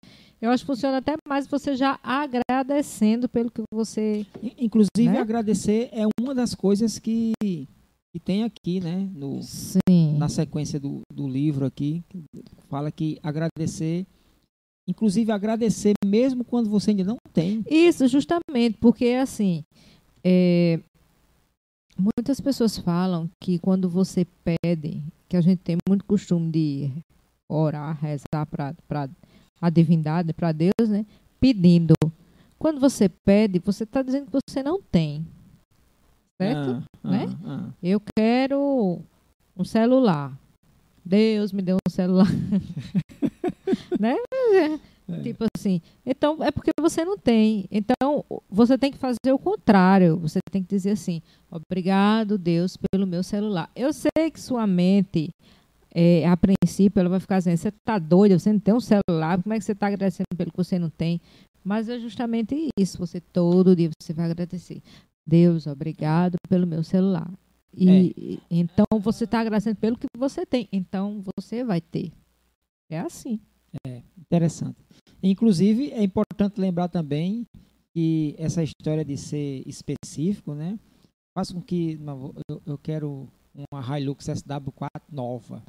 [SPEAKER 2] eu acho que funciona até mais você já agradecendo pelo que você
[SPEAKER 1] In- Inclusive,
[SPEAKER 2] Né?
[SPEAKER 1] agradecer é uma das coisas que, que tem aqui, né? No,
[SPEAKER 2] sim.
[SPEAKER 1] na sequência do, do livro aqui, fala que agradecer, inclusive agradecer mesmo quando você ainda não tem.
[SPEAKER 2] Isso, justamente, porque assim, é, muitas pessoas falam que quando você pede, que a gente tem muito costume de orar, rezar para a divindade, para Deus, né? Pedindo. Quando você pede, você está dizendo que você não tem. Certo?
[SPEAKER 1] Ah,
[SPEAKER 2] Né?
[SPEAKER 1] ah, ah.
[SPEAKER 2] Eu quero um celular. Deus me deu um celular. né?
[SPEAKER 1] É.
[SPEAKER 2] Tipo assim. Então, é porque você não tem. Então, você tem que fazer o contrário. Você tem que dizer assim: obrigado, Deus, pelo meu celular. Eu sei que sua mente, é, a princípio, ela vai ficar dizendo: você tá doido, você não tem um celular, como é que você está agradecendo pelo que você não tem? Mas é justamente isso. Você todo dia você vai agradecer. Deus, obrigado pelo meu celular. E,
[SPEAKER 1] É.
[SPEAKER 2] então você está agradecendo pelo que você tem. Então você vai ter. É assim.
[SPEAKER 1] Interessante. Inclusive, é importante lembrar também que essa história de ser específico, né? Faz com que. Eu, eu quero uma Hilux SW4 nova.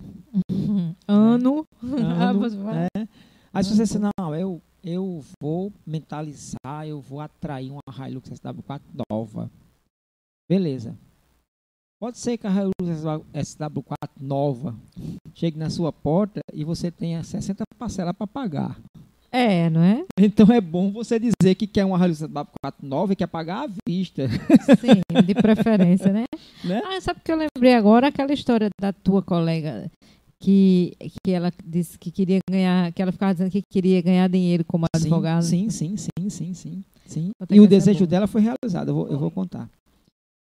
[SPEAKER 2] Ano. Ah,
[SPEAKER 1] Ano,
[SPEAKER 2] você vai-
[SPEAKER 1] né? Aí se você disser, não, eu, eu vou mentalizar, eu vou atrair uma Hilux SW4 nova. Beleza. Pode ser que a Hilux SW4 nova chegue na sua porta e você tenha 60 parcelas para pagar.
[SPEAKER 2] É, não é?
[SPEAKER 1] Então é bom você dizer que quer uma Hilux SW4 nova e quer pagar à vista.
[SPEAKER 2] Sim, de preferência, né?
[SPEAKER 1] Né?
[SPEAKER 2] Ah, sabe o que eu lembrei agora? Aquela história da tua colega que, que ela disse que queria ganhar, que ela ficava dizendo que queria ganhar dinheiro como advogada.
[SPEAKER 1] Sim, sim, sim, sim, sim, sim. E o desejo
[SPEAKER 2] boa.
[SPEAKER 1] dela foi realizado. Eu vou, eu vou contar.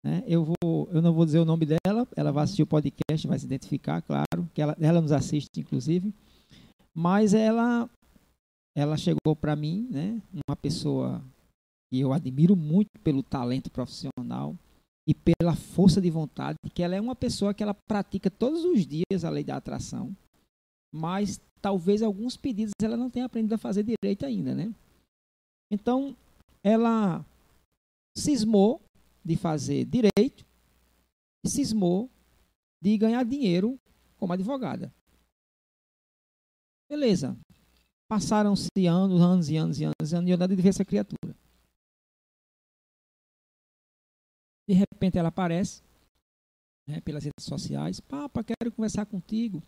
[SPEAKER 1] Né? Eu vou, eu não vou dizer o nome dela. Ela vai assistir o podcast, vai se identificar, claro, que ela, ela nos assiste, inclusive. Mas ela, ela chegou para mim, né? Uma pessoa que eu admiro muito pelo talento profissional e pela força de vontade, que ela é uma pessoa que ela pratica todos os dias a lei da atração, mas talvez alguns pedidos ela não tenha aprendido a fazer direito ainda, né? Então, ela cismou de fazer direito e cismou de ganhar dinheiro como advogada. Beleza. Passaram-se anos, anos e anos e anos, e anos, e eu ver essa criatura. De repente ela aparece né, pelas redes sociais. Papa, quero conversar contigo.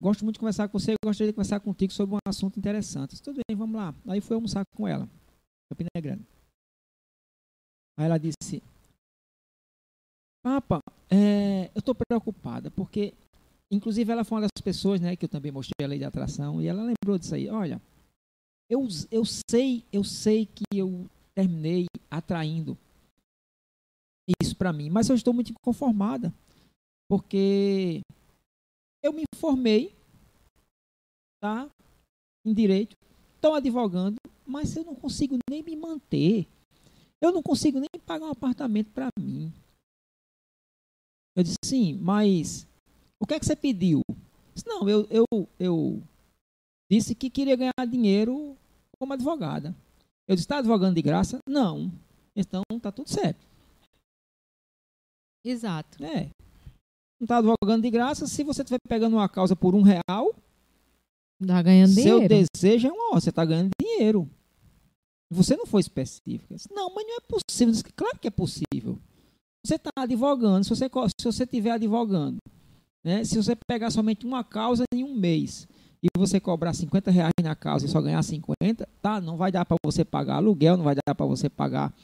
[SPEAKER 1] Gosto muito de conversar com você, gostaria de conversar contigo sobre um assunto interessante. Tudo bem, vamos lá. Aí fui almoçar com ela, Campina Grande. Aí ela disse, Papa, é, eu estou preocupada, porque, inclusive, ela foi uma das pessoas, né, que eu também mostrei a lei de atração, e ela lembrou disso aí. Olha, eu, eu sei, eu sei que eu terminei atraindo isso para mim, mas eu estou muito inconformada, porque eu me formei, tá, em direito, estou advogando, mas eu não consigo nem me manter. Eu não consigo nem pagar um apartamento para mim. Eu disse, sim, mas o que é que você pediu? Disse, não, eu, eu, eu disse que queria ganhar dinheiro como advogada. Eu disse, está advogando de graça? Não. Então, tá tudo certo.
[SPEAKER 2] Exato.
[SPEAKER 1] É. Não está advogando de graça. Se você estiver pegando uma causa por um real,
[SPEAKER 2] Tá ganhando
[SPEAKER 1] seu
[SPEAKER 2] dinheiro.
[SPEAKER 1] desejo é uma hora, você está ganhando dinheiro. Você não foi específica. Não, mas não é possível. Disse, Claro que é possível. Você está advogando, se você se você estiver advogando, né, se você pegar somente uma causa em um mês e você cobrar 50 reais na causa e só ganhar 50, tá? Não vai dar para você pagar aluguel, não vai dar para você pagar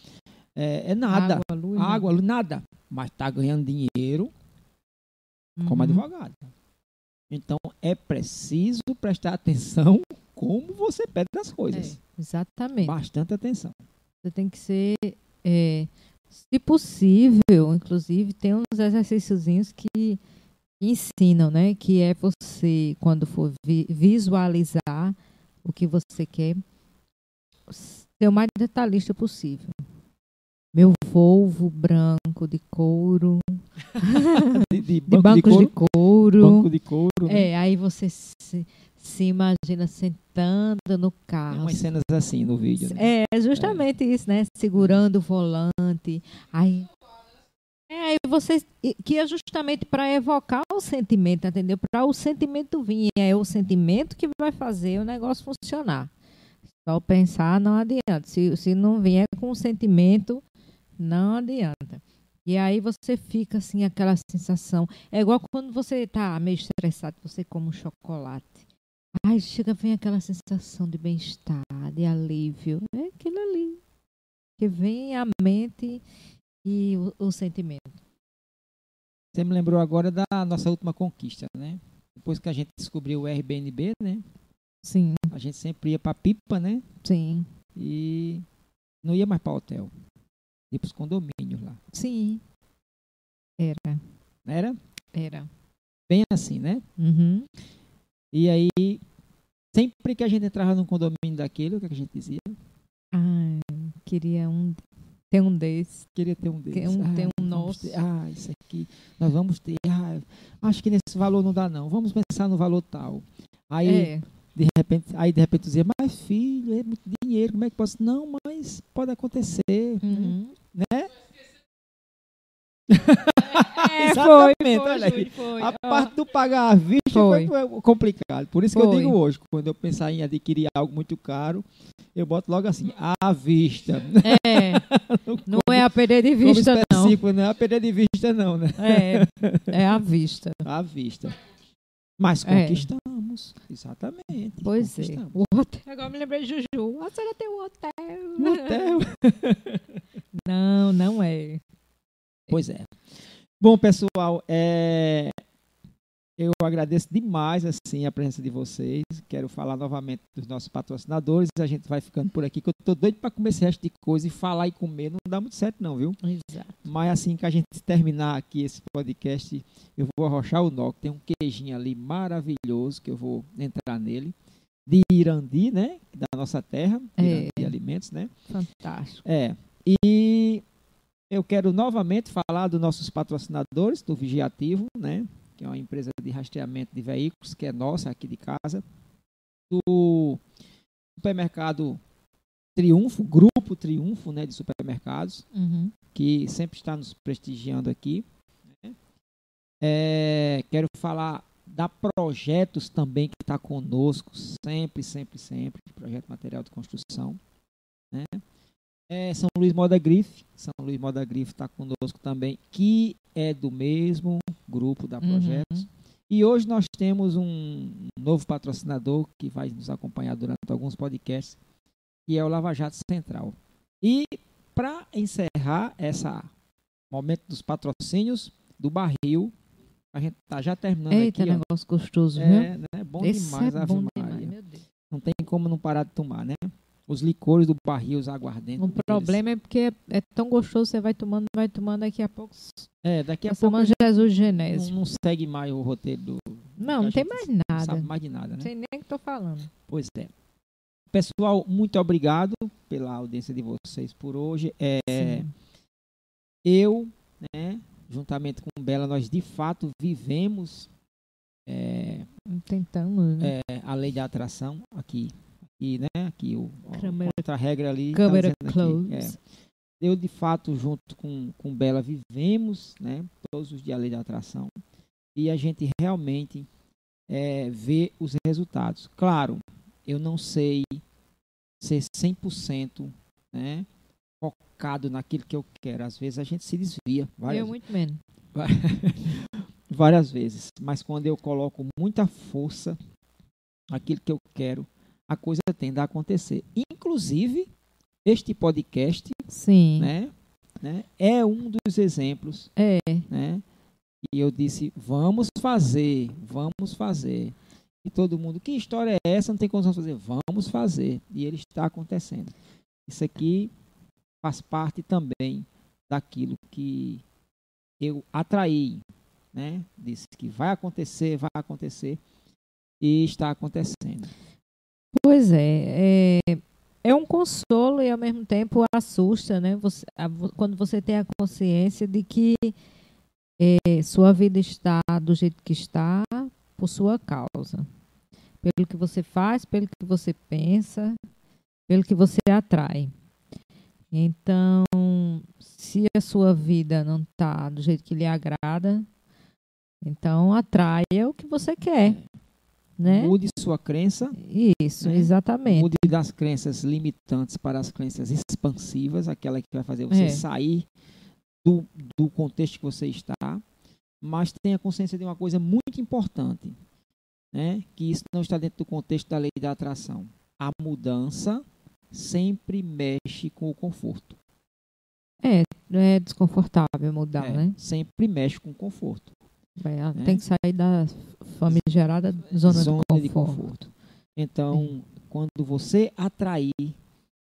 [SPEAKER 1] é, é nada.
[SPEAKER 2] Água, luz. né?
[SPEAKER 1] Água, luz, nada. Mas está ganhando dinheiro como
[SPEAKER 2] Uhum.
[SPEAKER 1] advogado. Então é preciso prestar atenção como você pede as coisas.
[SPEAKER 2] É, exatamente.
[SPEAKER 1] Bastante atenção.
[SPEAKER 2] Você tem que ser, é, se possível, inclusive, tem uns exercíciozinhos que ensinam, né? Que é você, quando for vi- visualizar o que você quer, ser o mais detalhista possível. Meu Volvo branco de couro,
[SPEAKER 1] De, de
[SPEAKER 2] de
[SPEAKER 1] banco de
[SPEAKER 2] bancos de
[SPEAKER 1] couro.
[SPEAKER 2] couro.
[SPEAKER 1] banco de couro. né?
[SPEAKER 2] É, aí você se, se imagina sentando no
[SPEAKER 1] Tem
[SPEAKER 2] carro,
[SPEAKER 1] umas cenas assim no vídeo. né?
[SPEAKER 2] é justamente isso, né? Segurando o volante. Aí, é, aí você. Que é justamente para evocar o sentimento, entendeu? Para o sentimento vir. É o sentimento que vai fazer o negócio funcionar. Só pensar não adianta. Se, se não vier com o sentimento, não adianta. E aí você fica assim, aquela sensação. É igual quando você tá meio estressado, você come um chocolate. Ai, chega, vem aquela sensação de bem-estar, de alívio. É aquilo ali. Que vem a mente e o, o sentimento.
[SPEAKER 1] Você me lembrou agora da nossa última conquista, né? Depois que a gente descobriu o Airbnb, né?
[SPEAKER 2] Sim,
[SPEAKER 1] A gente sempre ia para pipa, né?
[SPEAKER 2] sim,
[SPEAKER 1] E não ia mais para hotel. Ia para os condomínios lá.
[SPEAKER 2] sim. Era,
[SPEAKER 1] Era
[SPEAKER 2] era.
[SPEAKER 1] bem assim, né?
[SPEAKER 2] Uhum.
[SPEAKER 1] E aí, sempre que a gente entrava num condomínio daquele, o que, é que a gente dizia?
[SPEAKER 2] Ai, queria um, ter um desse.
[SPEAKER 1] Queria ter um desses.
[SPEAKER 2] Ter um- ter um nosso.
[SPEAKER 1] ter- ah, isso aqui, nós vamos ter. Ah, acho que nesse valor não dá, não. Vamos pensar no valor tal. Aí,
[SPEAKER 2] É,
[SPEAKER 1] de repente, aí de repente dizia, mas filho, é muito dinheiro, como é que posso? Não, mas pode acontecer.
[SPEAKER 2] uhum.
[SPEAKER 1] Né?
[SPEAKER 2] É,
[SPEAKER 1] pagamento.
[SPEAKER 2] foi,
[SPEAKER 1] olha aí.
[SPEAKER 2] Júlio, foi.
[SPEAKER 1] A
[SPEAKER 2] Ó,
[SPEAKER 1] parte do pagar à vista foi,
[SPEAKER 2] Foi.
[SPEAKER 1] foi complicado. Por isso que eu
[SPEAKER 2] Foi.
[SPEAKER 1] digo hoje, quando eu pensar em adquirir algo muito caro, eu boto logo assim, à vista.
[SPEAKER 2] É, não é a perder de vista, não.
[SPEAKER 1] não é a perder de vista, não, né?
[SPEAKER 2] É, é a vista.
[SPEAKER 1] À vista. Mas
[SPEAKER 2] É.
[SPEAKER 1] conquistamos. Exatamente.
[SPEAKER 2] Pois é.
[SPEAKER 1] conquistamos.
[SPEAKER 2] O hotel. Agora me lembrei de Juju. A senhora tem um hotel.
[SPEAKER 1] O hotel.
[SPEAKER 2] Não, não é.
[SPEAKER 1] Pois é. Bom, pessoal, é, eu agradeço demais assim a presença de vocês. Quero falar novamente dos nossos patrocinadores. A gente vai ficando por aqui, que eu tô doido para comer esse resto de coisa e falar e comer. Não dá muito certo, não, viu?
[SPEAKER 2] Exato.
[SPEAKER 1] Mas assim que a gente terminar aqui esse podcast, eu vou arrochar o nó. que Tem um queijinho ali maravilhoso que eu vou entrar nele. De Irandi, né? Da nossa terra,
[SPEAKER 2] É.
[SPEAKER 1] Irandi Alimentos, né?
[SPEAKER 2] Fantástico.
[SPEAKER 1] É. E eu quero novamente falar dos nossos patrocinadores, do Vigiativo, né? Que é uma empresa de rastreamento de veículos, que é nossa aqui de casa. Do supermercado Triunfo, Grupo Triunfo, né? De supermercados,
[SPEAKER 2] Uhum.
[SPEAKER 1] que sempre está nos prestigiando aqui. né? É, quero falar da Projetos também, que está conosco, sempre, sempre, sempre. Projeto Material de Construção. Né? É, São Luís Moda Grife. São Luís Moda Grife está conosco também, que é do mesmo grupo da Projetos.
[SPEAKER 2] Uhum.
[SPEAKER 1] E hoje nós temos um novo patrocinador que vai nos acompanhar durante alguns podcasts, que é o Lava Jato Central. E para encerrar essa momento dos patrocínios do barril, a gente tá já terminando
[SPEAKER 2] Eita,
[SPEAKER 1] aqui. ó.
[SPEAKER 2] negócio gostoso,
[SPEAKER 1] É,
[SPEAKER 2] viu?
[SPEAKER 1] né? Bom
[SPEAKER 2] Esse
[SPEAKER 1] demais,
[SPEAKER 2] é bom demais, meu Deus.
[SPEAKER 1] Não tem como não parar de tomar, né? Os licores do barril, os aguardentes.
[SPEAKER 2] O
[SPEAKER 1] deles.
[SPEAKER 2] problema é porque é, tão gostoso, você vai tomando, vai tomando, daqui a pouco
[SPEAKER 1] É, daqui a pouco
[SPEAKER 2] Jesus de
[SPEAKER 1] não,
[SPEAKER 2] Genésio.
[SPEAKER 1] não segue mais o roteiro do.
[SPEAKER 2] Não, não tem mais
[SPEAKER 1] Não
[SPEAKER 2] nada.
[SPEAKER 1] sabe mais de nada, né?
[SPEAKER 2] Não sei nem o que tô falando.
[SPEAKER 1] Pois é. Pessoal, muito obrigado pela audiência de vocês por hoje. É,
[SPEAKER 2] Sim.
[SPEAKER 1] eu, né, juntamente com Bela, nós de fato vivemos é,
[SPEAKER 2] Tentamos, né?
[SPEAKER 1] é, a lei da atração aqui. Aqui, né? Aqui o,
[SPEAKER 2] Câmera-
[SPEAKER 1] a regra ali. tá
[SPEAKER 2] Câmera
[SPEAKER 1] dizendo
[SPEAKER 2] close.
[SPEAKER 1] aqui, é. eu de fato junto com com Bela vivemos né todos os dias a lei da atração e a gente realmente é, vê os resultados claro eu não sei ser 100% né focado naquilo que eu quero às vezes a gente se desvia várias,
[SPEAKER 2] Eu muito menos.
[SPEAKER 1] várias vezes mas quando eu coloco muita força naquilo que eu quero a coisa tende a acontecer inclusive este podcast
[SPEAKER 2] Sim.
[SPEAKER 1] né, né, é um dos exemplos,
[SPEAKER 2] É.
[SPEAKER 1] né? E eu disse, vamos fazer, vamos fazer. E todo mundo, que história é essa? Não tem condição de fazer. Vamos fazer. E ele está acontecendo. Isso aqui faz parte também daquilo que eu atraí, né? Disse que vai acontecer, vai acontecer. E está acontecendo.
[SPEAKER 2] Pois é, é. É um consolo e ao mesmo tempo assusta, né? Você, a- quando você tem a consciência de que é, sua vida está do jeito que está por sua causa. Pelo que você faz, pelo que você pensa, pelo que você atrai. Então, se a sua vida não está do jeito que lhe agrada, então atraia o que você quer, né?
[SPEAKER 1] Mude sua crença
[SPEAKER 2] Isso,
[SPEAKER 1] né?
[SPEAKER 2] exatamente.
[SPEAKER 1] Mude das crenças limitantes para as crenças expansivas, aquela que vai fazer você
[SPEAKER 2] É.
[SPEAKER 1] sair do, do contexto que você está, mas tenha consciência de uma coisa muito importante, né? que isso não está dentro do contexto da lei da atração. A mudança sempre mexe com o conforto.
[SPEAKER 2] É, é desconfortável mudar,
[SPEAKER 1] É,
[SPEAKER 2] né?
[SPEAKER 1] Sempre mexe com o conforto.
[SPEAKER 2] Ela
[SPEAKER 1] né?
[SPEAKER 2] Tem que sair da famigerada zona,
[SPEAKER 1] zona
[SPEAKER 2] de
[SPEAKER 1] de
[SPEAKER 2] conforto.
[SPEAKER 1] conforto. Então, quando você atrair,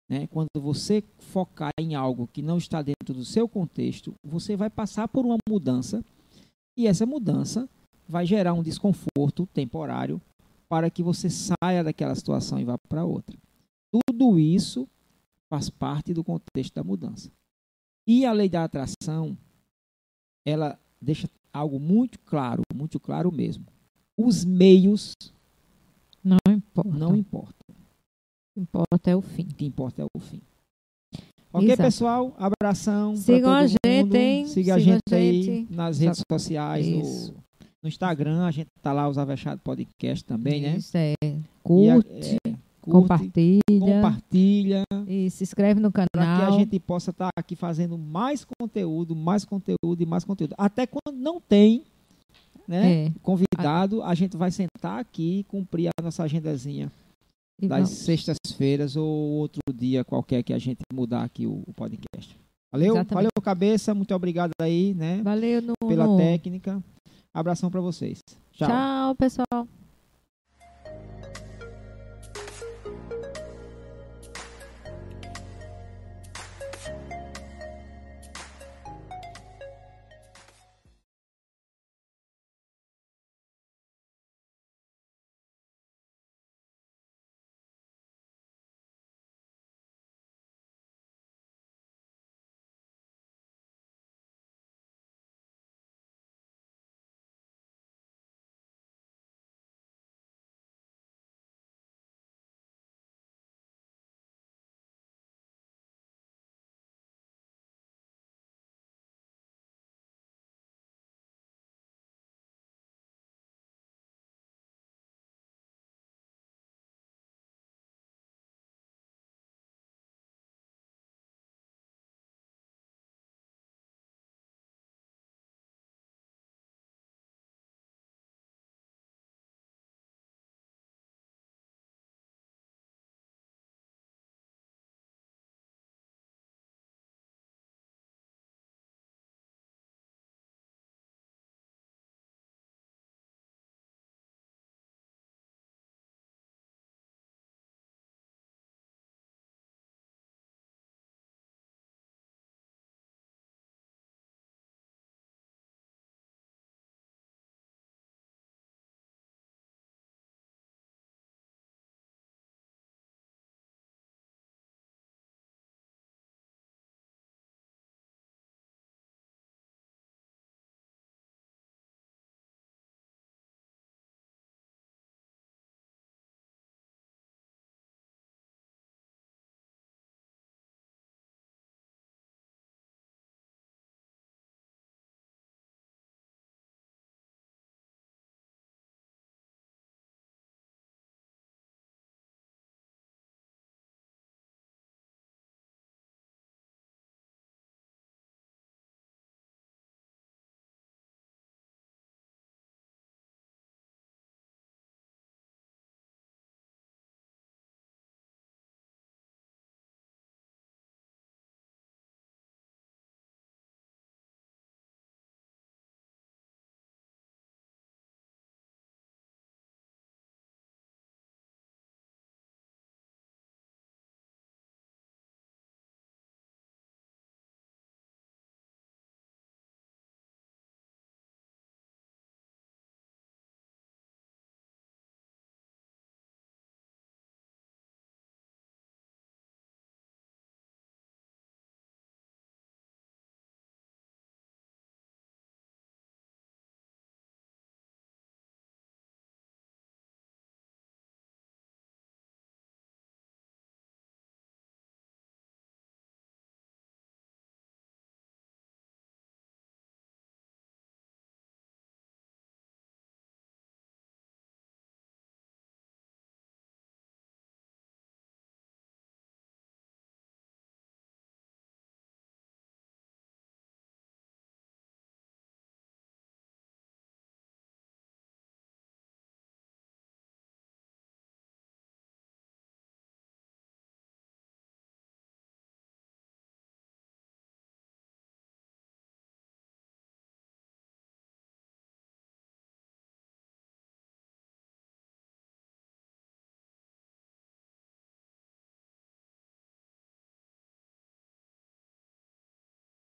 [SPEAKER 1] né, quando você focar em algo que não está dentro do seu contexto, você vai passar por uma mudança e essa mudança vai gerar um desconforto temporário para que você saia daquela situação e vá para outra. Tudo isso faz parte do contexto da mudança. E a lei da atração, ela deixa algo muito claro, muito claro mesmo. Os meios
[SPEAKER 2] Não importa.
[SPEAKER 1] não importam.
[SPEAKER 2] O que importa é o fim.
[SPEAKER 1] O que importa é o fim. Ok,
[SPEAKER 2] Exato.
[SPEAKER 1] pessoal? Abração.
[SPEAKER 2] Sigam a gente,
[SPEAKER 1] mundo.
[SPEAKER 2] hein?
[SPEAKER 1] Siga a
[SPEAKER 2] Sigam
[SPEAKER 1] gente
[SPEAKER 2] a
[SPEAKER 1] aí
[SPEAKER 2] gente.
[SPEAKER 1] nas redes
[SPEAKER 2] Exato.
[SPEAKER 1] sociais,
[SPEAKER 2] Isso.
[SPEAKER 1] no, no Instagram. A gente tá lá, os Avexado Podcast também, né?
[SPEAKER 2] Isso, é.
[SPEAKER 1] E a-
[SPEAKER 2] Curte,
[SPEAKER 1] é, curte,
[SPEAKER 2] compartilha.
[SPEAKER 1] compartilha.
[SPEAKER 2] E se inscreve no
[SPEAKER 1] para que a
[SPEAKER 2] canal.
[SPEAKER 1] gente possa estar aqui fazendo mais conteúdo, mais conteúdo e mais conteúdo. Até quando não tem né,
[SPEAKER 2] É.
[SPEAKER 1] convidado, a gente vai sentar aqui e cumprir a nossa agendazinha
[SPEAKER 2] E
[SPEAKER 1] das sextas-feiras ou outro dia qualquer que a gente mudar aqui o, o podcast. Valeu?
[SPEAKER 2] Exatamente.
[SPEAKER 1] Valeu, cabeça. Muito obrigado aí, né,
[SPEAKER 2] Valeu, no,
[SPEAKER 1] pela técnica. Abração para vocês. Tchau.
[SPEAKER 2] Tchau, pessoal.